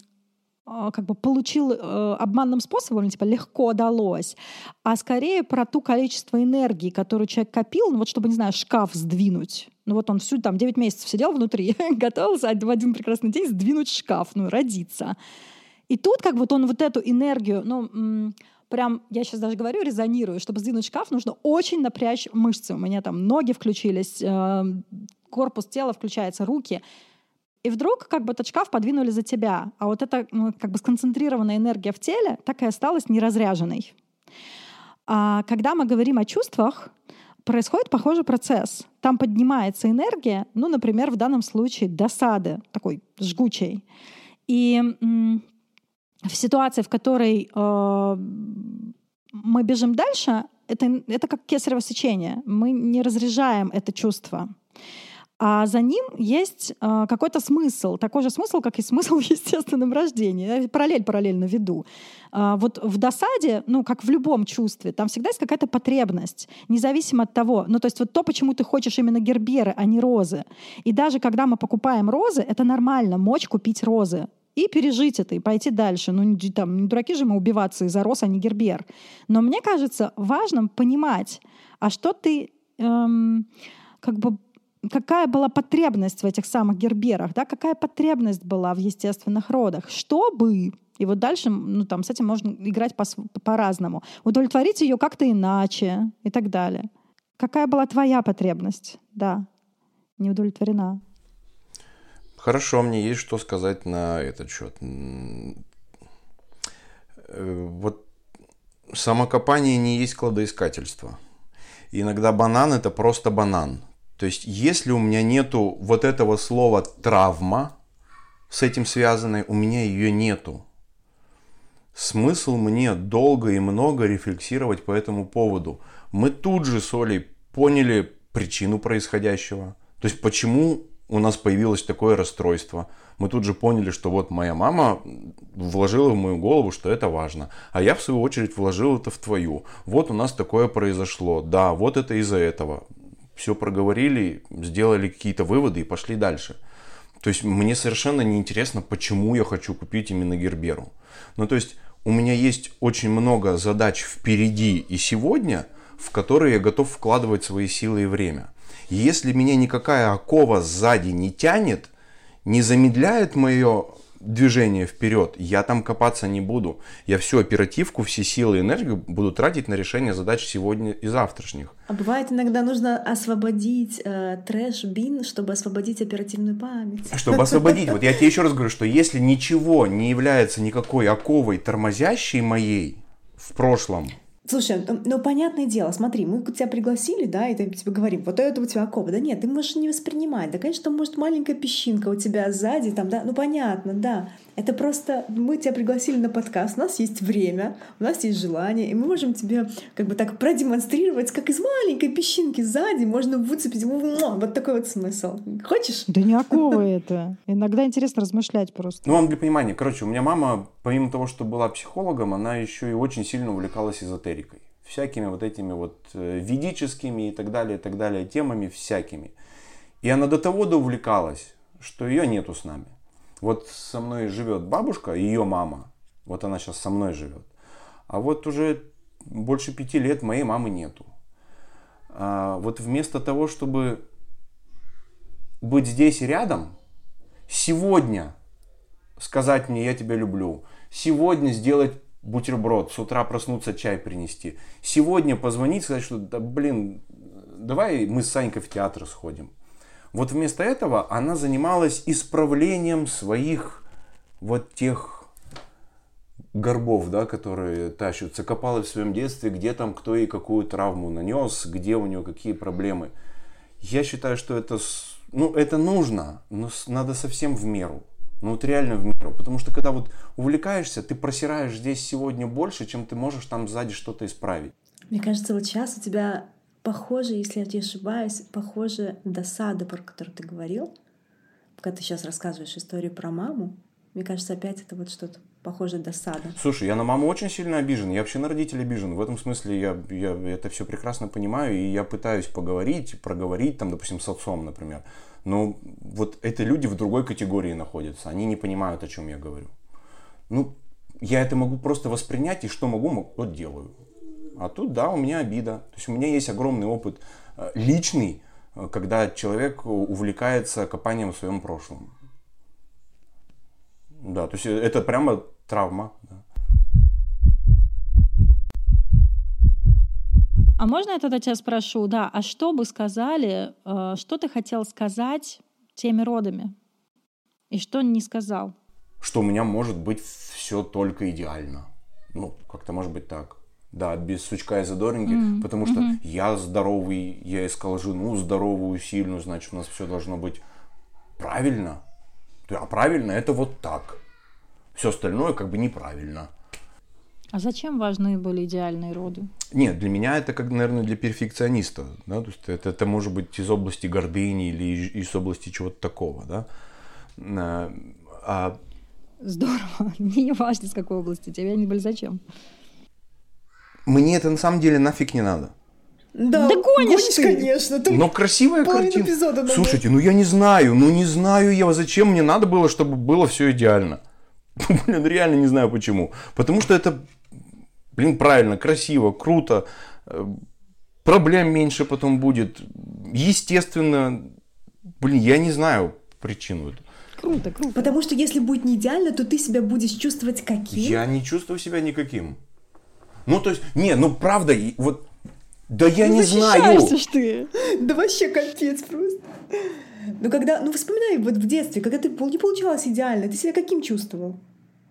как бы получил э, обманным способом, типа легко далось, а скорее про ту количество энергии, которую человек копил, ну вот чтобы, не знаю, шкаф сдвинуть. Ну вот он всю там 9 месяцев сидел внутри, [LAUGHS] готовился в один прекрасный день сдвинуть шкаф, ну родиться. И тут как вот он вот эту энергию, ну, прям, я сейчас даже говорю, резонирую, чтобы сдвинуть шкаф, нужно очень напрячь мышцы. У меня там ноги включились, э, корпус тела включается, руки — и вдруг как бы этот шкаф подвинули за тебя, а вот эта ну, как бы сконцентрированная энергия в теле так и осталась неразряженной. А когда мы говорим о чувствах, происходит похожий процесс. Там поднимается энергия, ну, например, в данном случае досады, такой жгучей. И в ситуации, в которой э, мы бежим дальше, это, это как кесарево сечение. Мы не разряжаем это чувство а за ним есть э, какой-то смысл, такой же смысл, как и смысл [LAUGHS] в естественном рождении. Я параллель параллельно веду. Э, вот в досаде, ну, как в любом чувстве, там всегда есть какая-то потребность, независимо от того, ну, то есть вот то, почему ты хочешь именно герберы, а не розы. И даже когда мы покупаем розы, это нормально, мочь купить розы и пережить это, и пойти дальше. Ну, там, не дураки же мы убиваться из-за роз, а не гербер. Но мне кажется важным понимать, а что ты эм, как бы какая была потребность в этих самых герберах, да, какая потребность была в естественных родах, чтобы и вот дальше, ну, там, с этим можно играть по- по-разному. Удовлетворить ее как-то иначе и так далее. Какая была твоя потребность? Да, не удовлетворена. Хорошо, мне есть что сказать на этот счет. Э, вот самокопание не есть кладоискательство. иногда банан это просто банан. То есть, если у меня нету вот этого слова травма с этим связанной, у меня ее нету. Смысл мне долго и много рефлексировать по этому поводу. Мы тут же с Олей поняли причину происходящего. То есть, почему у нас появилось такое расстройство. Мы тут же поняли, что вот моя мама вложила в мою голову, что это важно. А я, в свою очередь, вложил это в твою. Вот у нас такое произошло. Да, вот это из-за этого все проговорили, сделали какие-то выводы и пошли дальше. То есть мне совершенно не интересно, почему я хочу купить именно Герберу. Ну то есть у меня есть очень много задач впереди и сегодня, в которые я готов вкладывать свои силы и время. И если меня никакая окова сзади не тянет, не замедляет мое движение вперед, я там копаться не буду. Я всю оперативку, все силы и энергию буду тратить на решение задач сегодня и завтрашних. А бывает иногда нужно освободить э, трэш-бин, чтобы освободить оперативную память. Чтобы освободить. Вот я тебе еще раз говорю, что если ничего не является никакой оковой тормозящей моей в прошлом, Слушай, ну, ну понятное дело, смотри, мы тебя пригласили, да, и тебе говорим, вот это у тебя окова. Да нет, ты можешь не воспринимать. Да, конечно, может маленькая песчинка у тебя сзади, там, да, ну понятно, да. Это просто мы тебя пригласили на подкаст, у нас есть время, у нас есть желание, и мы можем тебе как бы так продемонстрировать, как из маленькой песчинки сзади можно выцепить вот такой вот смысл. Хочешь? Да оковы это. Иногда интересно размышлять просто. Ну, вам для понимания, короче, у меня мама, помимо того, что была психологом, она еще и очень сильно увлекалась эзотерикой. Всякими вот этими вот э, ведическими и так далее, и так далее темами всякими. И она до того увлекалась, что ее нету с нами. Вот со мной живет бабушка, ее мама. Вот она сейчас со мной живет. А вот уже больше пяти лет моей мамы нету. А вот вместо того, чтобы быть здесь рядом, сегодня сказать мне «я тебя люблю», сегодня сделать бутерброд, с утра проснуться, чай принести, сегодня позвонить, сказать, что, да, блин, давай мы с Санькой в театр сходим. Вот вместо этого она занималась исправлением своих вот тех горбов, да, которые тащатся, копалась в своем детстве, где там кто и какую травму нанес, где у нее какие проблемы. Я считаю, что это, ну, это нужно, но надо совсем в меру. Ну вот реально в меру. Потому что когда вот увлекаешься, ты просираешь здесь сегодня больше, чем ты можешь там сзади что-то исправить. Мне кажется, вот сейчас у тебя похоже, если я не ошибаюсь, похоже досада, про которую ты говорил, когда ты сейчас рассказываешь историю про маму. Мне кажется, опять это вот что-то похоже досада. Слушай, я на маму очень сильно обижен. Я вообще на родителей обижен. В этом смысле я, я это все прекрасно понимаю, и я пытаюсь поговорить, проговорить, там, допустим, с отцом, например. Но вот эти люди в другой категории находятся. Они не понимают, о чем я говорю. Ну, я это могу просто воспринять, и что могу, вот делаю. А тут, да, у меня обида. То есть у меня есть огромный опыт э, личный, э, когда человек увлекается копанием в своем прошлом. Да, то есть это прямо травма. Да. А можно я тогда тебя спрошу, да, а что бы сказали, э, что ты хотел сказать теми родами? И что не сказал? Что у меня может быть все только идеально. Ну, как-то может быть так. Да, без сучка и задоринки, mm-hmm. потому что mm-hmm. я здоровый, я искал жену здоровую, сильную, значит, у нас все должно быть правильно. А правильно это вот так. Все остальное как бы неправильно. А зачем важны были идеальные роды? Нет, для меня это как, наверное, для перфекциониста. Да? То есть это, это может быть из области гордыни или из области чего-то такого. Да? А, а Здорово. [LAUGHS] Мне не важно, из какой области. Тебе они были зачем? Мне это на самом деле нафиг не надо. Да, да гонишь, ты. конечно. Там Но красивая картина. Слушайте, ну я не знаю, ну не знаю я, зачем мне надо было, чтобы было все идеально. [LAUGHS] Блин, реально не знаю почему. Потому что это блин, правильно, красиво, круто, э, проблем меньше потом будет. Естественно, блин, я не знаю причину. Круто, круто. Потому что если будет не идеально, то ты себя будешь чувствовать каким? Я не чувствую себя никаким. Ну, то есть, не, ну правда, вот, да я ну, не знаю. ты. Да вообще капец просто. Ну, когда, ну, вспоминай, вот в детстве, когда ты не получалось идеально, ты себя каким чувствовал?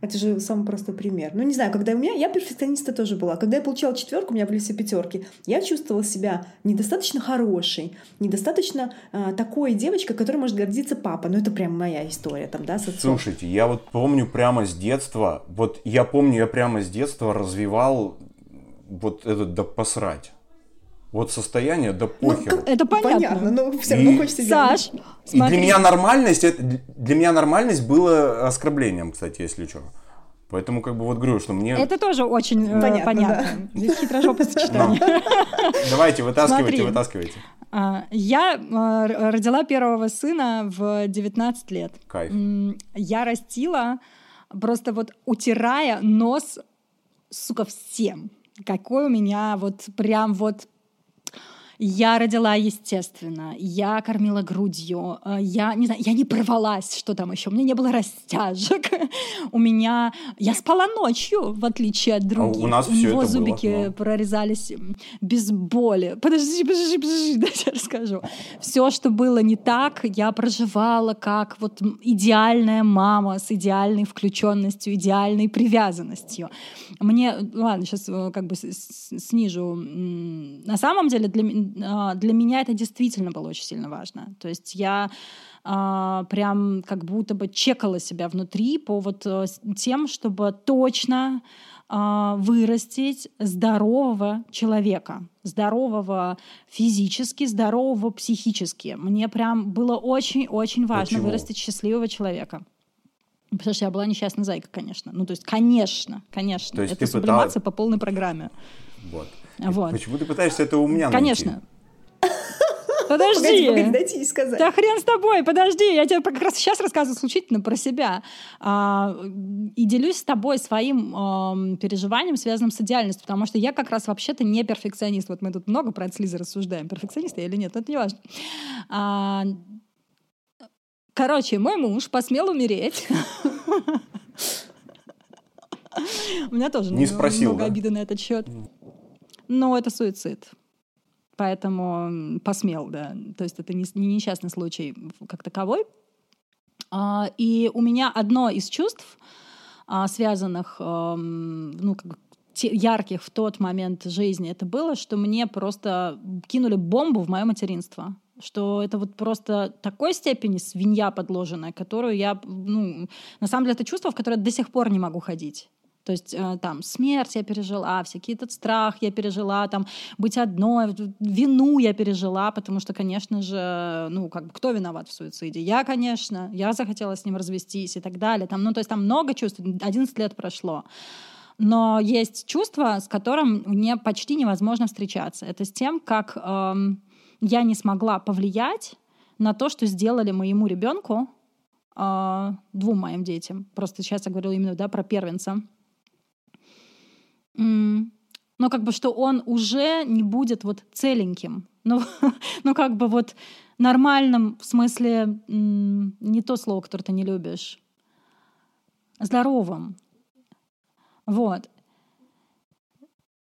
Это же самый простой пример. Ну, не знаю, когда у меня... Я перфекциониста тоже была. Когда я получала четверку, у меня были все пятерки. Я чувствовала себя недостаточно хорошей, недостаточно э, такой девочкой, которой может гордиться папа. Ну, это прям моя история там, да, с отцом. Слушайте, я вот помню прямо с детства, вот я помню, я прямо с детства развивал вот этот да посрать. Вот состояние, да ну, похер. Ну, это понятно. понятно но все равно и, хочется Саш, и для меня нормальность, это, для меня нормальность было оскорблением, кстати, если что. Поэтому как бы вот говорю, что мне... Это тоже очень э, понятно. понятно. Да. Здесь хитрожопое сочетание. [LAUGHS] Давайте, вытаскивайте, Смотри, вытаскивайте. А, я э, родила первого сына в 19 лет. Кайф. Я растила, просто вот утирая нос, сука, всем. Какой у меня вот прям вот я родила, естественно, я кормила грудью, э, я не знаю, я не порвалась, что там еще, у меня не было растяжек, [LAUGHS] у меня, я спала ночью, в отличие от других. А у нас у него зубики было, но... прорезались без боли. Подожди, подожди, подожди, [LAUGHS] дайте я расскажу. Все, что было не так, я проживала как вот идеальная мама с идеальной включенностью, идеальной привязанностью. Мне, ладно, сейчас э, как бы снижу. На самом деле для для меня это действительно было очень сильно важно. То есть я а, прям как будто бы чекала себя внутри по вот э, тем, чтобы точно а, вырастить здорового человека, здорового физически, здорового психически. Мне прям было очень-очень важно Почему? вырастить счастливого человека. Потому что я была несчастная зайка, конечно. Ну, то есть, конечно, конечно. То есть это сублимация пыталась... по полной программе. Вот. Вот. Почему ты пытаешься это у меня Конечно. Найти? Подожди. Погоди, погоди, дайте ей сказать. Да хрен с тобой, подожди. Я тебе как раз сейчас рассказываю исключительно про себя. А, и делюсь с тобой своим а, переживанием, связанным с идеальностью, потому что я как раз вообще-то не перфекционист. Вот мы тут много про это с Лизой рассуждаем, перфекционист я или нет, но это не важно. А, короче, мой муж посмел умереть [LAUGHS] У меня тоже не спросил, много обиды на этот счет. Но это суицид. Поэтому посмел, да. То есть это не, не несчастный случай как таковой. А, и у меня одно из чувств, а, связанных, ну, как ярких в тот момент жизни, это было, что мне просто кинули бомбу в мое материнство что это вот просто такой степени свинья подложенная, которую я, ну, на самом деле это чувство, в которое до сих пор не могу ходить. То есть э, там смерть я пережила, всякий этот страх я пережила, там быть одной, вину я пережила, потому что, конечно же, ну как бы кто виноват в суициде? Я, конечно, я захотела с ним развестись и так далее. Там, ну то есть там много чувств, 11 лет прошло. Но есть чувство, с которым мне почти невозможно встречаться. Это с тем, как эм, я не смогла повлиять на то, что сделали моему ребенку, э, двум моим детям. Просто сейчас я говорю именно да, про первенца но как бы, что он уже не будет вот целеньким. [LAUGHS] Ну, ну как бы вот нормальным, в смысле, не то слово, которое ты не любишь, здоровым. Вот.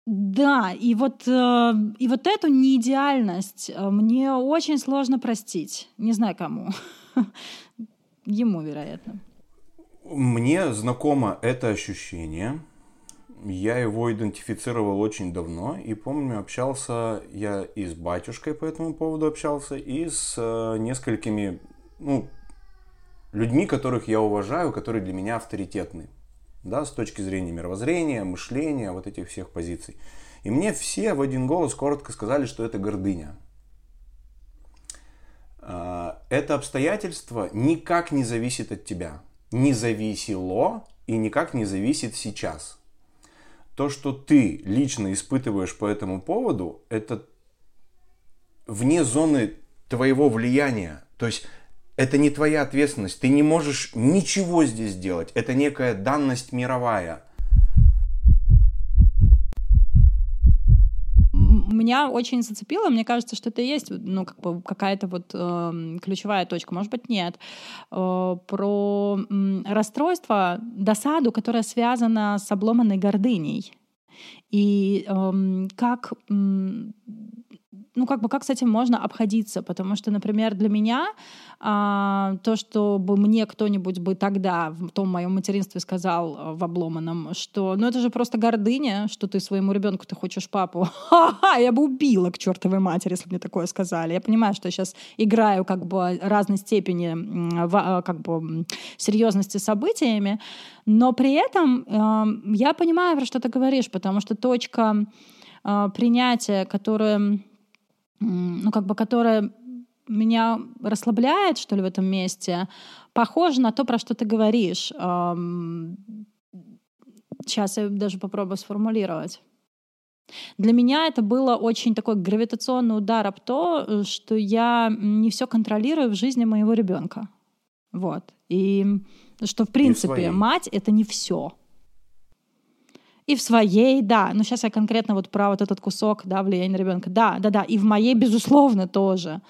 Да, и вот, э, и вот эту неидеальность э, мне очень сложно простить. Не знаю кому. [LAUGHS] Ему, вероятно. Мне знакомо это ощущение. Я его идентифицировал очень давно и помню, общался я и с батюшкой по этому поводу общался, и с э, несколькими ну, людьми, которых я уважаю, которые для меня авторитетны, да, с точки зрения мировоззрения, мышления, вот этих всех позиций. И мне все в один голос коротко сказали, что это гордыня. Э, это обстоятельство никак не зависит от тебя. Не зависело и никак не зависит сейчас то, что ты лично испытываешь по этому поводу, это вне зоны твоего влияния. То есть это не твоя ответственность. Ты не можешь ничего здесь сделать. Это некая данность мировая. Меня очень зацепило, мне кажется, что это и есть ну, как бы какая-то вот э, ключевая точка, может быть, нет, э, про э, расстройство, досаду, которая связана с обломанной гордыней. И э, как ну, как бы как с этим можно обходиться? Потому что, например, для меня а, то, чтобы мне кто-нибудь бы тогда в том моем материнстве сказал а, в обломанном, что ну это же просто гордыня, что ты своему ребенку ты хочешь папу. Ха-ха, я бы убила к чертовой матери, если бы мне такое сказали. Я понимаю, что я сейчас играю как бы разной степени как бы серьезности событиями, но при этом э, я понимаю, про что ты говоришь, потому что точка э, принятия, которая ну, как бы, которая меня расслабляет, что ли, в этом месте, похоже на то, про что ты говоришь. Сейчас я даже попробую сформулировать. Для меня это было очень такой гравитационный удар об то, что я не все контролирую в жизни моего ребенка. Вот. И что, в принципе, мать — это не все. И в своей, да. Но сейчас я конкретно вот про вот этот кусок, да, влияния на ребенка. Да, да, да. И в моей, безусловно, тоже.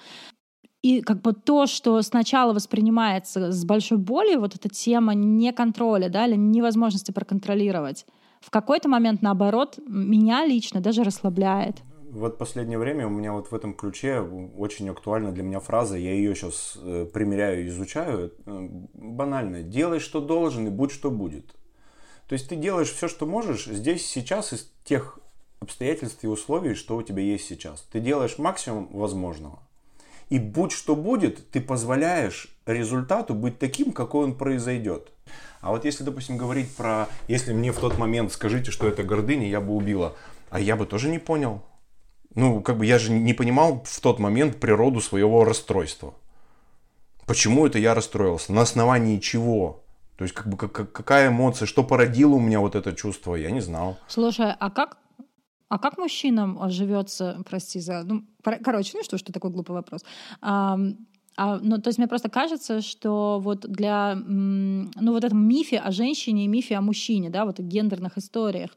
И как бы то, что сначала воспринимается с большой болью, вот эта тема неконтроля, да, или невозможности проконтролировать, в какой-то момент, наоборот, меня лично даже расслабляет. Вот последнее время у меня вот в этом ключе очень актуальна для меня фраза, я ее сейчас э, примеряю, изучаю, э, банально. Делай, что должен, и будь, что будет. То есть ты делаешь все, что можешь здесь, сейчас, из тех обстоятельств и условий, что у тебя есть сейчас. Ты делаешь максимум возможного. И будь что будет, ты позволяешь результату быть таким, какой он произойдет. А вот если, допустим, говорить про, если мне в тот момент скажите, что это гордыня, я бы убила, а я бы тоже не понял. Ну, как бы я же не понимал в тот момент природу своего расстройства. Почему это я расстроился? На основании чего? То есть, как бы, как, какая эмоция, что породило у меня вот это чувство, я не знал. Слушай, а как, а как мужчинам живется, прости за... Ну, короче, ну что, что такой глупый вопрос. А, а, ну, то есть мне просто кажется, что вот для, ну, вот этом мифе о женщине и мифе о мужчине, да, вот в гендерных историях,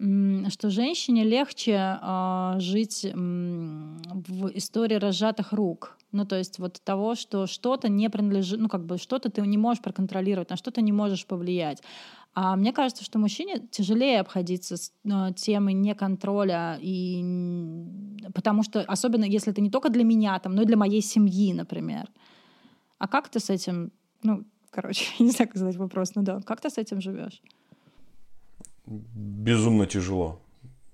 что женщине легче э, жить в истории разжатых рук. Ну, то есть вот того, что что-то не принадлежит, ну, как бы что-то ты не можешь проконтролировать, на что-то не можешь повлиять. А мне кажется, что мужчине тяжелее обходиться с э, темой неконтроля, и... потому что, особенно если это не только для меня, там, но и для моей семьи, например. А как ты с этим, ну, короче, [LAUGHS] не знаю, как задать вопрос, ну да, как ты с этим живешь? Безумно тяжело.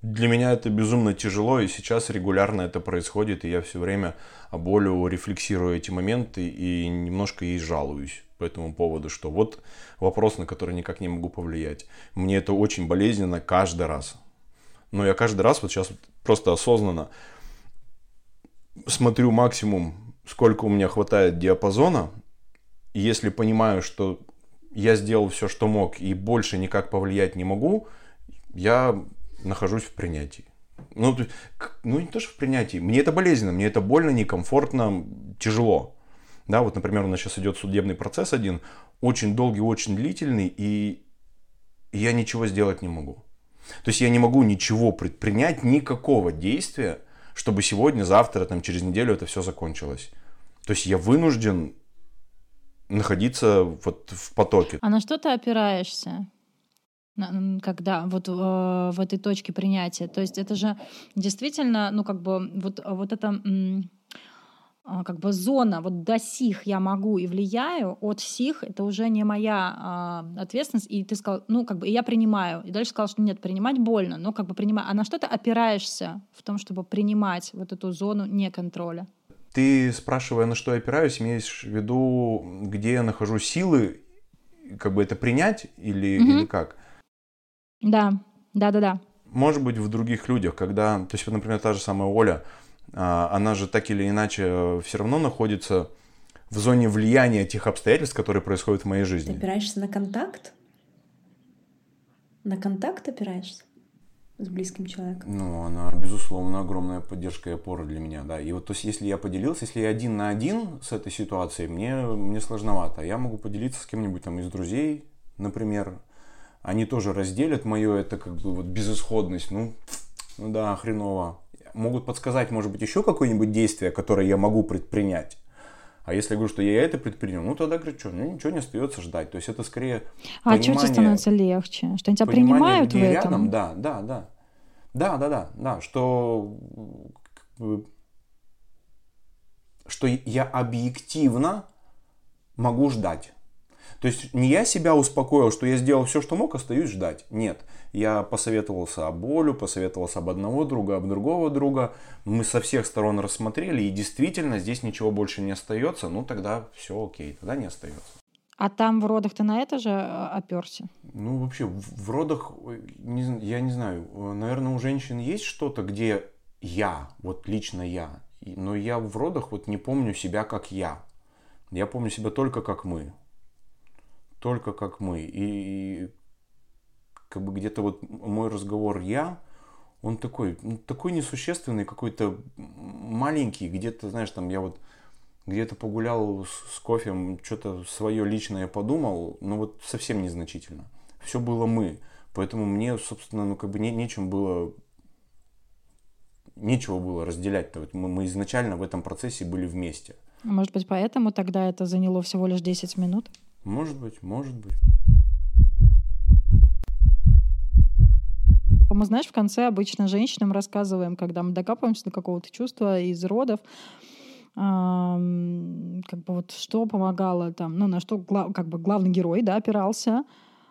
Для меня это безумно тяжело, и сейчас регулярно это происходит, и я все время болю рефлексирую эти моменты и немножко ей жалуюсь по этому поводу, что вот вопрос, на который никак не могу повлиять. Мне это очень болезненно каждый раз. Но я каждый раз вот сейчас просто осознанно смотрю максимум, сколько у меня хватает диапазона, и если понимаю, что я сделал все, что мог, и больше никак повлиять не могу, я нахожусь в принятии. Ну, ну не то, что в принятии. Мне это болезненно, мне это больно, некомфортно, тяжело. Да, вот, например, у нас сейчас идет судебный процесс один, очень долгий, очень длительный, и я ничего сделать не могу. То есть я не могу ничего предпринять, никакого действия, чтобы сегодня, завтра, там, через неделю это все закончилось. То есть я вынужден находиться вот в потоке. А на что ты опираешься? когда вот э, в этой точке принятия. То есть это же действительно, ну как бы вот, вот это а, как бы зона, вот до сих я могу и влияю, от сих это уже не моя э, ответственность, и ты сказал, ну как бы я принимаю, и дальше сказал, что нет, принимать больно, но как бы принимаю. А на что ты опираешься в том, чтобы принимать вот эту зону неконтроля? Ты, спрашивая, на что я опираюсь, имеешь в виду, где я нахожу силы, как бы это принять или, угу. или как? Да, да, да, да. Может быть, в других людях, когда, то есть, например, та же самая Оля, а, она же так или иначе все равно находится в зоне влияния тех обстоятельств, которые происходят в моей жизни. Ты опираешься на контакт? На контакт опираешься? С близким человеком? Ну, она, безусловно, огромная поддержка и опора для меня, да. И вот, то есть, если я поделился, если я один на один с этой ситуацией, мне, мне сложновато. Я могу поделиться с кем-нибудь там из друзей, например. Они тоже разделят мое это как бы вот безысходность. Ну, ну да, хреново. Могут подсказать, может быть, еще какое-нибудь действие, которое я могу предпринять. А если я говорю, что я это предпринял, ну тогда, говорю, что, ну ничего не остается ждать. То есть это скорее А что тебе становится легче? Что они тебя принимают в этом? Рядом, да, да, да. Да, да, да, да, что, что я объективно могу ждать. То есть не я себя успокоил, что я сделал все, что мог, остаюсь ждать. Нет. Я посоветовался об Олю, посоветовался об одного друга, об другого друга. Мы со всех сторон рассмотрели, и действительно здесь ничего больше не остается. Ну тогда все окей, тогда не остается. А там в родах ты на это же э, оперся? Ну, вообще, в, в родах, не, я не знаю, наверное, у женщин есть что-то, где я, вот лично я. Но я в родах вот не помню себя как я. Я помню себя только как мы только как мы. И как бы где-то вот мой разговор я, он такой, ну, такой несущественный, какой-то маленький, где-то, знаешь, там я вот где-то погулял с, с кофем, что-то свое личное подумал, но вот совсем незначительно. Все было мы. Поэтому мне, собственно, ну как бы не, нечем было нечего было разделять. -то. Мы, мы изначально в этом процессе были вместе. Может быть, поэтому тогда это заняло всего лишь 10 минут? Может быть, может быть. Мы, знаешь, в конце обычно женщинам рассказываем, когда мы докапываемся до какого-то чувства из родов, как бы вот что помогало там, ну, на что как бы главный герой, да, опирался,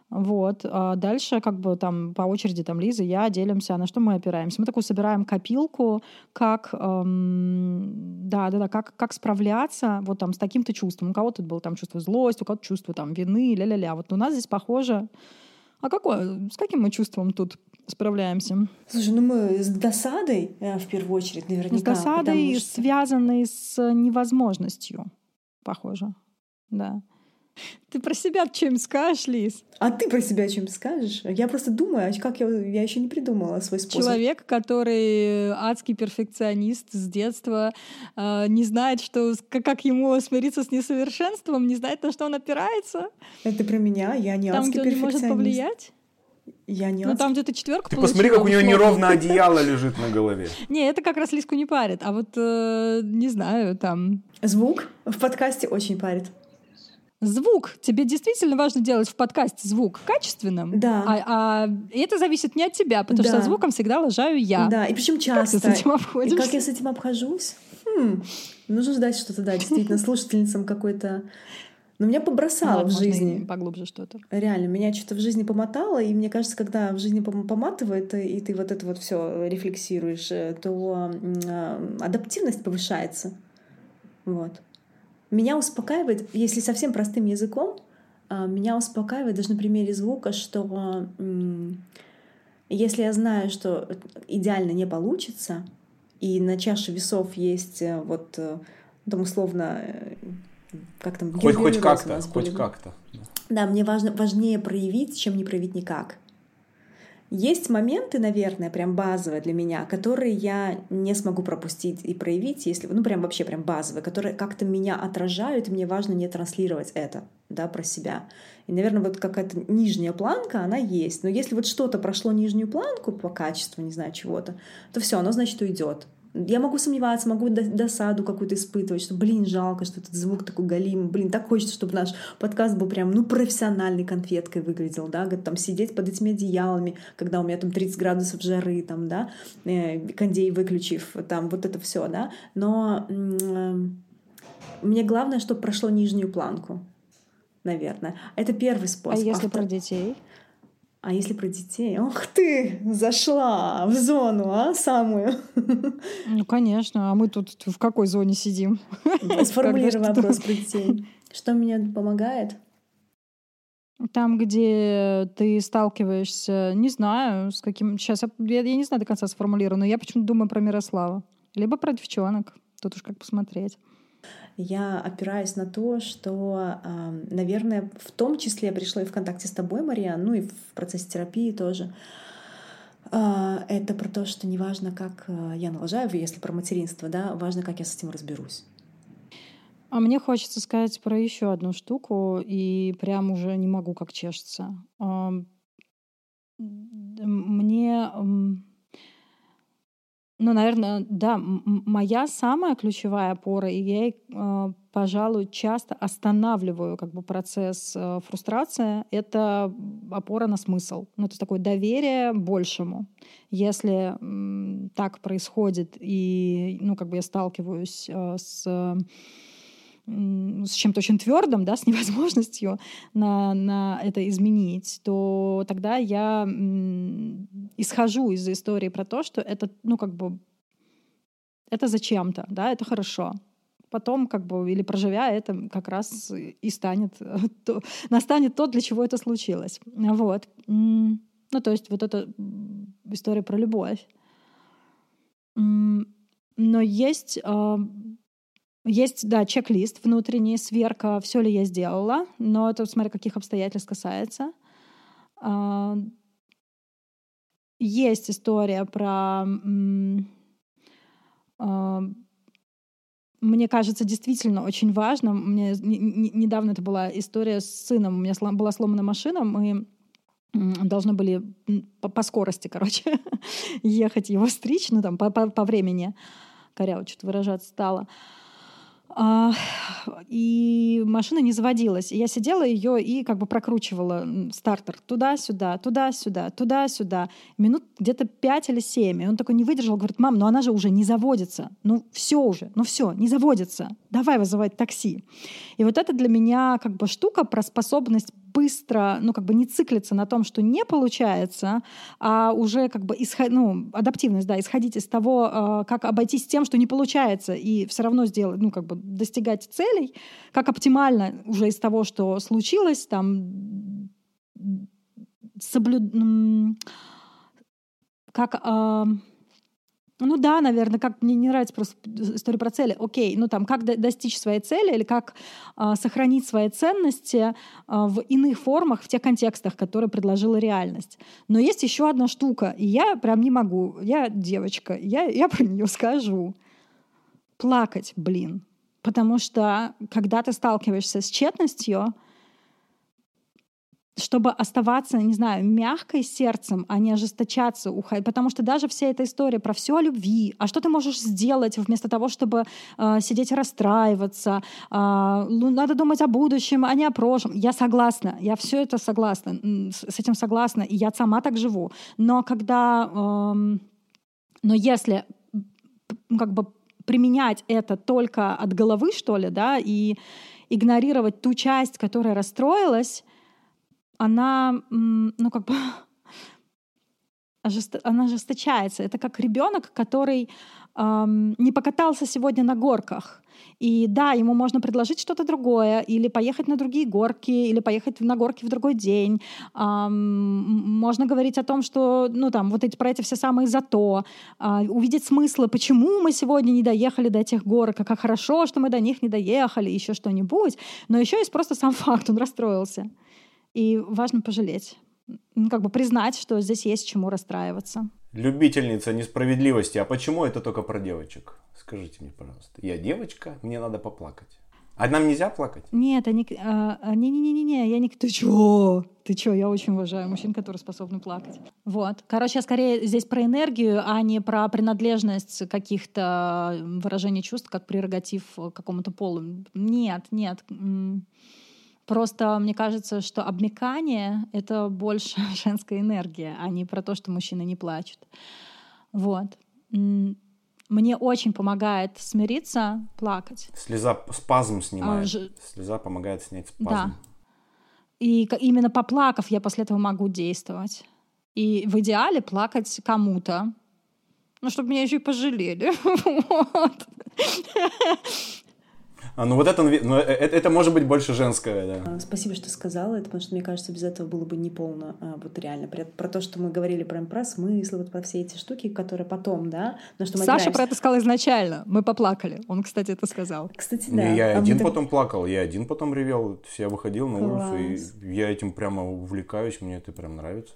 вот. А дальше как бы там по очереди там Лиза, я делимся, на что мы опираемся. Мы такую собираем копилку, как, эм, да, да, да, как, как справляться вот там с таким-то чувством. У кого-то было там чувство злости, у кого-то чувство там вины, ля-ля-ля. Вот у нас здесь похоже. А какое, с каким мы чувством тут справляемся? Слушай, ну мы с досадой э, в первую очередь наверняка. С досадой, что... связанной с невозможностью, похоже, да. Ты про себя чем скажешь, Лиз? А ты про себя чем скажешь? Я просто думаю, а как я, я еще не придумала свой способ. Человек, который адский перфекционист с детства, э, не знает, что, как ему смириться с несовершенством, не знает, на что он опирается. Это про меня, я не Там, адский где он не может повлиять? Я не Ну, там где-то четверку Ты посмотри, как у нее неровно [LAUGHS] одеяло лежит на голове. Не, это как раз Лиску не парит, а вот, э, не знаю, там... Звук в подкасте очень парит. Звук. Тебе действительно важно делать в подкасте звук качественным. Да. А, а это зависит не от тебя, потому что Да. со звуком всегда лажаю я. Да, и причем Как часто. ты с этим И обходишься? как я с этим обхожусь? Хм, нужно ждать что-то, да, действительно, слушательницам какой-то... Но меня побросало Ладно, в и жизни. поглубже что-то. Реально, меня что-то в жизни помотало, и мне кажется, когда в жизни пом- поматывает, и и ты вот это вот все рефлексируешь, э, то а, адаптивность повышается. Вот. Меня успокаивает, если совсем простым языком, а, меня успокаивает даже на примере звука, что если я знаю, что идеально не получится, и на чаше весов есть э, вот э, там условно э, как там Хоть, хоть как-то, хоть как-то. Да, мне важно, важнее проявить, чем не проявить никак. Есть моменты, наверное, прям базовые для меня, которые я не смогу пропустить и проявить, если, ну, прям вообще прям базовые, которые как-то меня отражают, и мне важно не транслировать это, да, про себя. И, наверное, вот какая-то нижняя планка, она есть. Но если вот что-то прошло нижнюю планку по качеству, не знаю, чего-то, то все, оно, значит, уйдет. Я могу сомневаться, могу до- досаду какую-то испытывать, что, блин, жалко, что этот звук такой галим, блин, так хочется, чтобы наш подкаст был прям, ну, профессиональной конфеткой выглядел, да, там сидеть под этими одеялами, когда у меня там 30 градусов жары, там, да, э, кондей выключив, там, вот это все, да, но э, мне главное, чтобы прошло нижнюю планку, наверное. Это первый А способ. если вто- про детей? А если про детей? Ох ты, зашла в зону, а, самую. Ну, конечно. А мы тут в какой зоне сидим? Сформулируй [LAUGHS] вопрос про детей. Что мне помогает? Там, где ты сталкиваешься, не знаю, с каким... Сейчас я, я- я не знаю до конца сформулирую, но я почему-то думаю про Мирослава. Либо про девчонок. Тут уж как посмотреть. Я опираюсь на то, что, наверное, в том числе я пришла и в контакте с тобой, Мариан, ну и в процессе терапии тоже. А, Это про то, что неважно, как а, я налажаю, если про материнство, да, важно, как я с этим разберусь. А мне хочется сказать про еще одну штуку, и прям уже не могу как чешется. Мне, ну, наверное, да, моя самая ключевая опора, и я, э, пожалуй, часто останавливаю как бы процесс э, фрустрации, это опора на смысл. Ну, то есть такое доверие большему. Если м, так происходит, и, ну, как бы я сталкиваюсь э, с с чем-то очень твердым, да, с невозможностью на, на это изменить, то тогда я исхожу из истории про то, что это, ну, как бы, это зачем-то, да, это хорошо. Потом, как бы, или проживя это, как раз и станет, [LAUGHS] то, настанет то, для чего это случилось. Вот. Ну, то есть вот эта история про любовь. Но есть а, есть, да, чек-лист внутренний, сверка, все ли я сделала, но это смотря каких обстоятельств касается. А, Есть история про... а, Мне кажется, действительно очень важно. Мне не- не- недавно это была история с сыном. У меня была сломана машина, мы должны были по, скорости, короче, [LAUGHS] ехать его стричь, ну там по, по- по времени. Коряво что-то выражаться стало. И машина не заводилась. И я сидела ее и как бы прокручивала стартер туда-сюда, туда-сюда, туда-сюда. Минут где-то пять или семь. И он такой не выдержал, говорит, мам, ну она же уже не заводится. Ну все уже, ну все, не заводится. Давай вызывать такси. И вот это для меня как бы штука про способность быстро, ну как бы не циклиться на том, что не получается, а уже как бы исход, ну, адаптивность, да, исходить из того, э, как обойтись тем, что не получается, и все равно сделать, ну как бы достигать целей, как оптимально уже из того, что случилось, там соблюд... как а, ну да, наверное, как мне не нравится просто история про цели. Окей, ну там как до- достичь своей цели или как а, сохранить свои ценности а, в иных формах, в тех контекстах, которые предложила реальность. Но есть еще одна штука, и я прям не могу. Я девочка, я, я [LAUGHS] про нее скажу. Плакать, блин. Потому что когда ты сталкиваешься с тщетностью, чтобы оставаться, не знаю, мягкой сердцем, а не ожесточаться, потому что даже вся эта история про все о любви, а что ты можешь сделать вместо того, чтобы э, сидеть и расстраиваться, э, надо думать о будущем, а не о прошлом. Я согласна, я все это согласна, с этим согласна, и я сама так живу. Но когда, э, но если как бы применять это только от головы, что ли, да, и игнорировать ту часть, которая расстроилась, она, ну, как бы, [LAUGHS] она ожесточается. Это как ребенок, который эм, не покатался сегодня на горках. И да, ему можно предложить что-то другое, или поехать на другие горки, или поехать на горки в другой день. Эм, можно говорить о том, что, ну там, вот эти, про эти все самые зато, э, увидеть смыслы, почему мы сегодня не доехали до этих горок, а как хорошо, что мы до них не доехали, еще что-нибудь. Но еще есть просто сам [LAUGHS] факт, он расстроился. И важно пожалеть. Ну, как бы признать, что здесь есть чему расстраиваться. Любительница несправедливости. А почему это только про девочек? Скажите мне, пожалуйста. Я девочка, мне надо поплакать. А нам нельзя плакать? Нет, они... А, а, не-не-не-не, я не... Ты чё? Ты чё? Я очень уважаю мужчин, которые способны плакать. Вот. Короче, я скорее здесь про энергию, а не про принадлежность каких-то выражений чувств, как прерогатив какому-то полу. Нет, нет. Просто мне кажется, что обмекание — это больше [LAUGHS] женская энергия, а не про то, что мужчины не плачут. Вот. Мне очень помогает смириться, плакать. Слеза спазм снимает. А, ж... Слеза помогает снять спазм. Да. И именно поплакав, я после этого могу действовать. И в идеале плакать кому-то. Ну, чтобы меня еще и пожалели. [LAUGHS] Вот. [LAUGHS] А, ну вот это, ну, это, э, это может быть больше женское, да. А, спасибо, что сказала это, потому что мне кажется, без этого было бы неполно. А, вот реально. Про, про то, что мы говорили про, про смысл, вот про все эти штуки, которые потом, да, на что мы Саша играемся. про это сказал изначально. Мы поплакали. Он, кстати, это сказал. Кстати, да. Не, я а один потом так... плакал, я один потом ревел. Я выходил на Класс. улицу, и я этим прямо увлекаюсь, мне это прям нравится.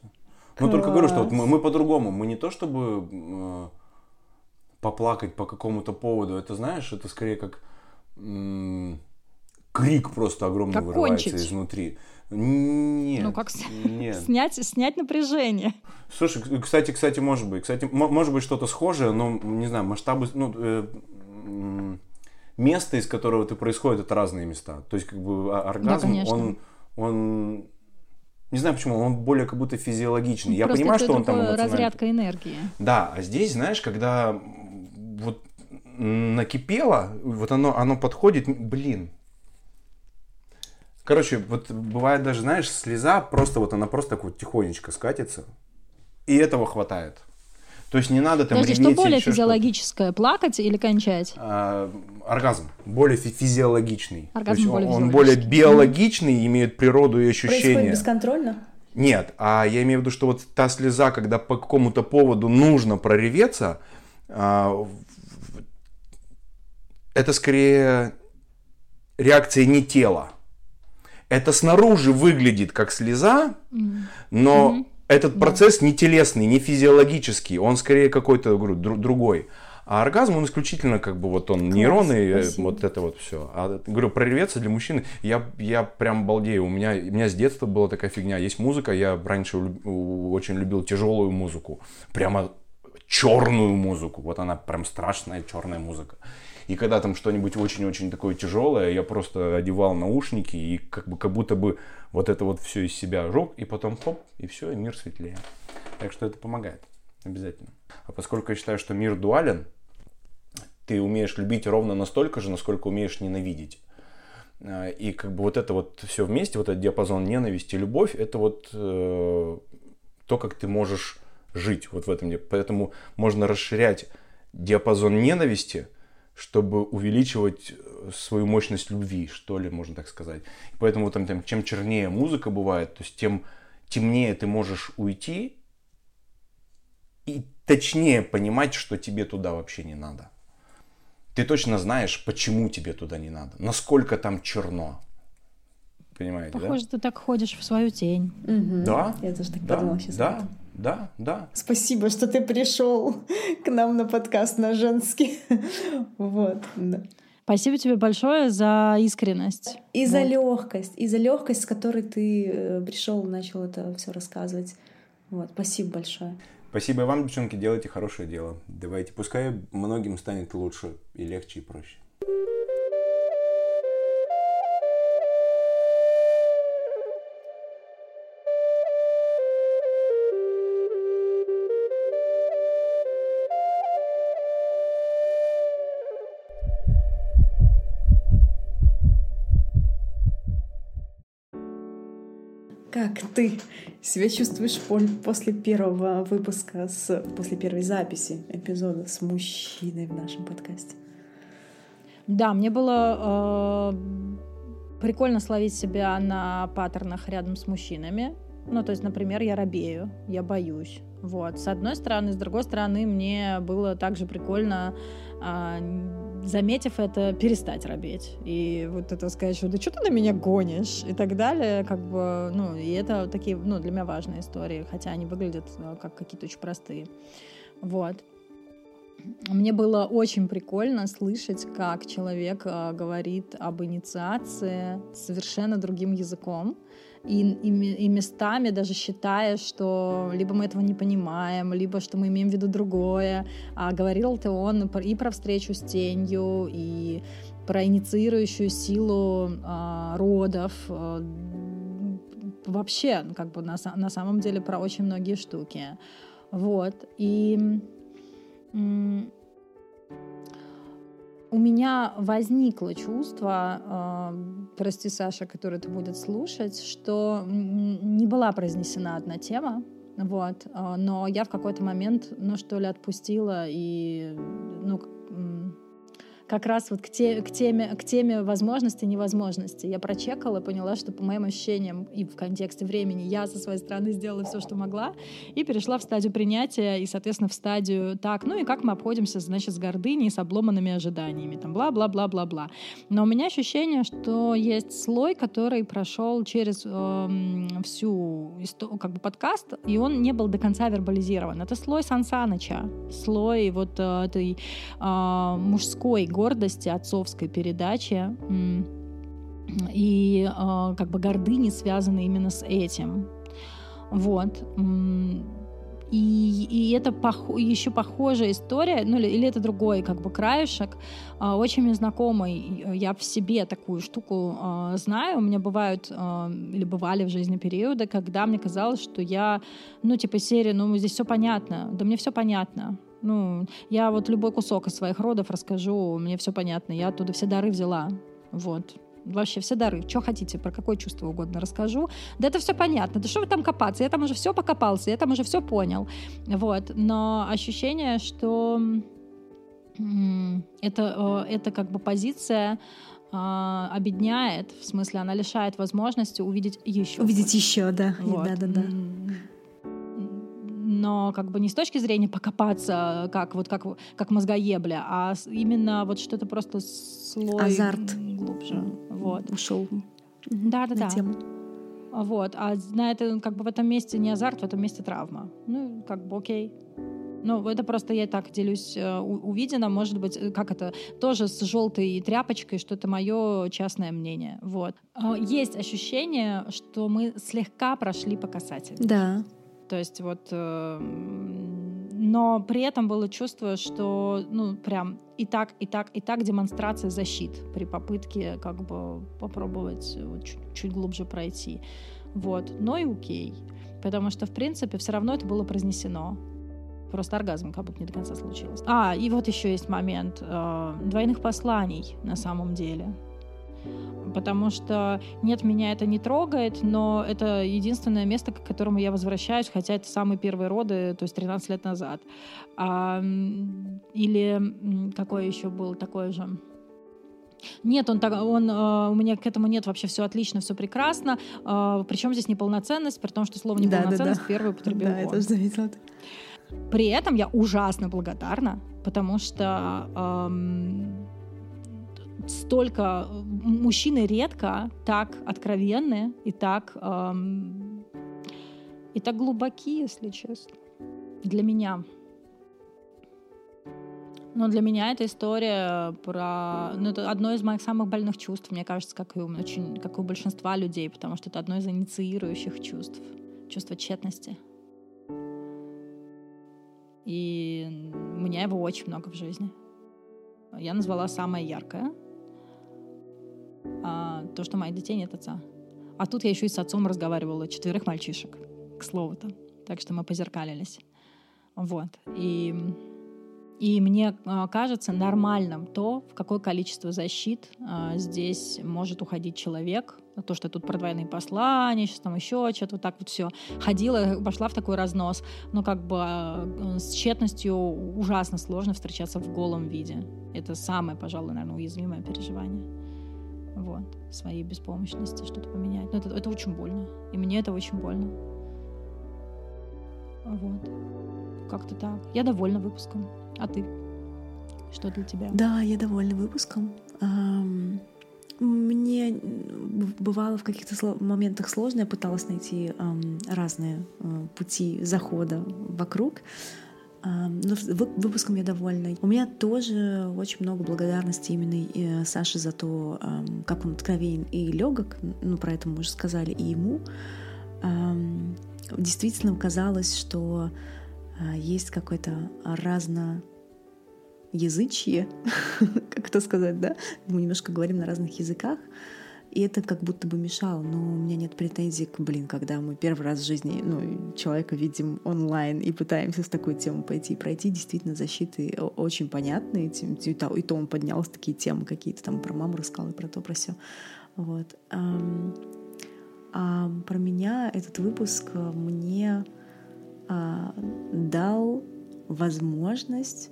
Но ну, только говорю, что вот мы, мы по-другому. Мы не то чтобы э, поплакать по какому-то поводу. Это знаешь, это скорее как крик просто огромный как вырывается кончить. изнутри. Нет. Ну как нет. [LAUGHS] снять, снять напряжение. Слушай, кстати, кстати, может быть, кстати, может быть что-то схожее, но не знаю, масштабы, ну э, место, из которого ты происходит, это разные места. То есть как бы а, оргазм, да, он, он не знаю почему, он более как будто физиологичный. Просто Я понимаю, что он там эмоциональный. разрядка энергии. Да, а здесь, знаешь, когда вот накипело, вот оно, оно подходит, блин. Короче, вот бывает даже, знаешь, слеза просто вот она просто так вот тихонечко скатится, и этого хватает. То есть не надо там Подожди, что более физиологическое, плакать или кончать? А, оргазм, более фи- физиологичный. Оргазм То более он более биологичный, mm-hmm. имеет природу и ощущения. Происходит бесконтрольно? Нет, а я имею в виду, что вот та слеза, когда по какому-то поводу нужно прореветься, а, это скорее реакция не тела. Это снаружи выглядит как слеза, но mm-hmm. этот процесс не телесный, не физиологический, он скорее какой-то, говорю, другой. А оргазм, он исключительно как бы вот он Класс, нейроны, э, спасибо. вот это вот все. А говорю, прореветься для мужчины, я, я прям балдею. У меня, у меня с детства была такая фигня. Есть музыка, я раньше очень любил тяжелую музыку. Прямо черную музыку. Вот она прям страшная черная музыка. И когда там что-нибудь очень-очень такое тяжелое, я просто одевал наушники и как, бы, как будто бы вот это вот все из себя жег, и потом хоп, и все, и мир светлее. Так что это помогает обязательно. А поскольку я считаю, что мир дуален, ты умеешь любить ровно настолько же, насколько умеешь ненавидеть. А, и как бы вот это вот все вместе, вот этот диапазон ненависти и любовь, это вот э, то, как ты можешь жить вот в этом. Поэтому можно расширять диапазон ненависти – чтобы увеличивать э, свою мощность любви, что ли, можно так сказать. поэтому там, там, чем чернее музыка бывает, то есть тем темнее ты можешь уйти и точнее понимать, что тебе туда вообще не надо. Ты точно знаешь, почему тебе туда не надо, насколько там черно. Понимаете, Похоже, да? ты так ходишь в свою тень. Угу. Да. Я тоже так да, подумала сейчас. Да, да, да. Спасибо, что ты пришел [LAUGHS] к нам на подкаст на женский. [LAUGHS] Вот. Да. Спасибо тебе большое за искренность. И вот. за легкость, и за легкость, с которой ты э, пришел, начал это все рассказывать. Вот, спасибо большое. Спасибо вам, девчонки, делайте хорошее дело. Давайте, пускай многим станет лучше и легче, и проще. Как ты себя чувствуешь после первого выпуска, с, после первой записи эпизода с мужчиной в нашем подкасте? Да, мне было э, прикольно словить себя на паттернах рядом с мужчинами. Ну, то есть, например, я робею, я боюсь. Вот. С одной стороны, с другой стороны, мне было также прикольно э, заметив это, перестать робеть. И вот это сказать, что да что ты на меня гонишь и так далее, как бы, ну, и это такие, ну, для меня важные истории, хотя они выглядят э, как какие-то очень простые. Вот. Мне было очень прикольно слышать, как человек э, говорит об инициации совершенно другим языком, и, и, и местами даже считая, что либо мы этого не понимаем, либо что мы имеем в виду другое. А говорил-то он и про встречу с тенью, и про инициирующую силу а, родов, а, вообще, как бы на, на самом деле про очень многие штуки. Вот. И у меня возникло чувство, э, прости, Саша, который это будет слушать, что не была произнесена одна тема, вот, э, но я в какой-то момент, ну что ли, отпустила и, ну, как раз вот к, те, к, теме, к теме возможности и невозможности. Я прочекала, поняла, что по моим ощущениям и в контексте времени я со своей стороны сделала все, что могла, и перешла в стадию принятия, и, соответственно, в стадию так, ну и как мы обходимся, значит, с гордыней, с обломанными ожиданиями, там, бла-бла-бла-бла-бла. Но у меня ощущение, что есть слой, который прошел через э, всю как бы подкаст, и он не был до конца вербализирован. Это слой Сан Саныча, слой вот э, этой э, мужской гордости отцовской передачи и э, как бы гордыни связаны именно с этим. Вот. И, и это пох, еще похожая история, ну или, или это другой как бы краешек, э, очень мне знакомый. Я в себе такую штуку э, знаю. У меня бывают э, или бывали в жизни периоды, когда мне казалось, что я, ну типа серия, ну здесь все понятно, да мне все понятно. Ну, я вот любой кусок из своих родов расскажу, мне все понятно, я оттуда все дары взяла. Вот. Вообще все дары. Что хотите, про какое чувство угодно расскажу. Да это все понятно. Да что вы там копаться? Я там уже все покопался, я там уже все понял. Вот. Но ощущение, что это, э, это как бы позиция а, обедняет, в смысле, она лишает возможности увидеть еще. Увидеть больше. еще, да. Вот. Да, да, да но как бы не с точки зрения покопаться, как вот как, как мозгоебля, а именно вот что-то просто слой Азарт. глубже. Вот. Ушел. Да, да, да. Тему. Вот. А на это, как бы в этом месте не азарт, в этом месте травма. Ну, как бы окей. Ну, это просто я так делюсь э, увидено, может быть, э, как это, тоже с желтой тряпочкой, что это мое частное мнение. Вот. А, есть ощущение, что мы слегка прошли по касательной. Да. То есть вот... Э, но при этом было чувство, что, ну, прям и так, и так, и так демонстрация защит при попытке как бы попробовать чуть, чуть глубже пройти. Вот. Но и окей. Потому что, в принципе, все равно это было произнесено. Просто оргазм как будто не до конца случилось. А, и вот еще есть момент э, двойных посланий на самом деле потому что нет, меня это не трогает, но это единственное место, к которому я возвращаюсь, хотя это самые первые роды, то есть 13 лет назад. А, или какой еще был такой же? Нет, он, так, он э, у меня к этому нет вообще все отлично, все прекрасно. Э, причем здесь неполноценность, при том, что слово неполноценность да, да, да. первый употребил Да, это заметила. При этом я ужасно благодарна, потому что эм, столько мужчины редко так откровенны и так эм, и так глубоки, если честно, для меня. Но для меня эта история про... Ну, это одно из моих самых больных чувств, мне кажется, как и у, очень, как и у большинства людей, потому что это одно из инициирующих чувств. Чувство тщетности. И у меня его очень много в жизни. Я назвала самое яркое. А, то, что моих детей нет отца. А тут я еще и с отцом разговаривала, четверых мальчишек, к слову-то. Так что мы позеркалились. Вот. И и мне а, кажется нормальным то, в какое количество защит а, здесь может уходить человек. То, что тут про двойные послания, сейчас там еще что-то, вот так вот все. Ходила, пошла в такой разнос. Но как бы а, с тщетностью ужасно сложно встречаться в голом виде. Это самое, пожалуй, наверное, уязвимое переживание. Вот. Своей беспомощности что-то поменять. Но это, это очень больно. И мне это очень больно. Вот. Как-то так. Я довольна выпуском. А ты? Что для тебя? Да, я довольна выпуском. Мне бывало в каких-то моментах сложно, я пыталась найти разные э, пути захода вокруг. Но выпуском я довольна. У меня тоже очень много благодарности именно э, Саше за то, как он откровенен и легок, ну, про это мы уже сказали, и ему. Действительно казалось, что а, есть какое-то разно язычье, [LAUGHS] как это сказать, да? Мы немножко говорим на разных языках, и это как будто бы мешало, но у меня нет претензий к, блин, когда мы первый раз в жизни ну, человека видим онлайн и пытаемся с такой темой пойти и пройти, действительно, защиты очень понятные, и то, он поднял такие темы какие-то, там про маму рассказал и про то, про все. Вот. А про меня этот выпуск мне а, дал возможность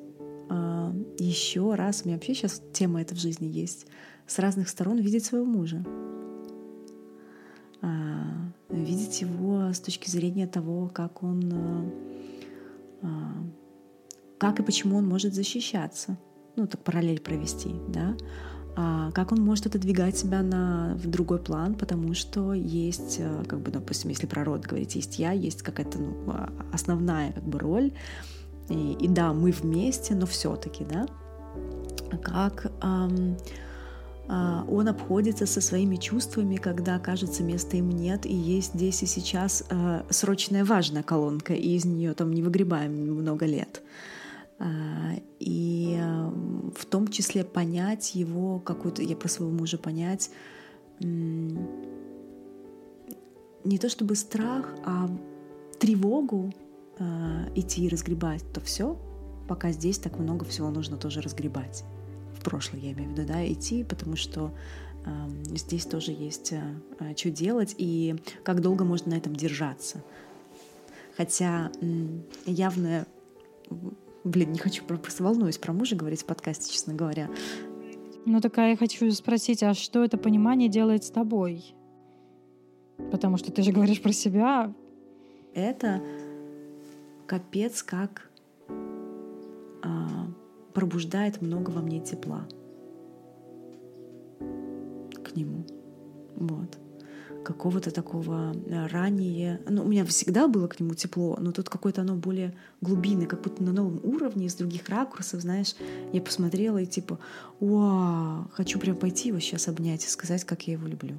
а, еще раз, у меня вообще сейчас тема эта в жизни есть, с разных сторон видеть своего мужа. А, видеть его с точки зрения того, как он, а, как и почему он может защищаться. Ну, так параллель провести, да. А, как он может отодвигать себя на, в другой план, потому что есть, как бы, допустим, если про род говорить, есть я, есть какая-то ну, основная как бы роль, и, и да, мы вместе, но все-таки, да, как эм, э, он обходится со своими чувствами, когда, кажется, места им нет, и есть здесь и сейчас э, срочная важная колонка, и из нее там не выгребаем много лет. Э, и в том числе понять его какую-то, я про своего мужа понять, не то чтобы страх, а тревогу идти и разгребать то все, пока здесь так много всего нужно тоже разгребать. Прошлое я имею в виду, да, идти, потому что э, здесь тоже есть э, э, что делать и как долго можно на этом держаться. Хотя явно, блин, не хочу, просто волнуюсь про мужа говорить в подкасте, честно говоря. Ну такая я хочу спросить, а что это понимание делает с тобой? Потому что ты же говоришь про себя. Это капец как а, пробуждает много во мне тепла к нему. Вот. Какого-то такого а, ранее... Ну, у меня всегда было к нему тепло, но тут какое-то оно более глубинное, как будто на новом уровне, из других ракурсов, знаешь. Я посмотрела и типа, вау, хочу прям пойти его сейчас обнять и сказать, как я его люблю.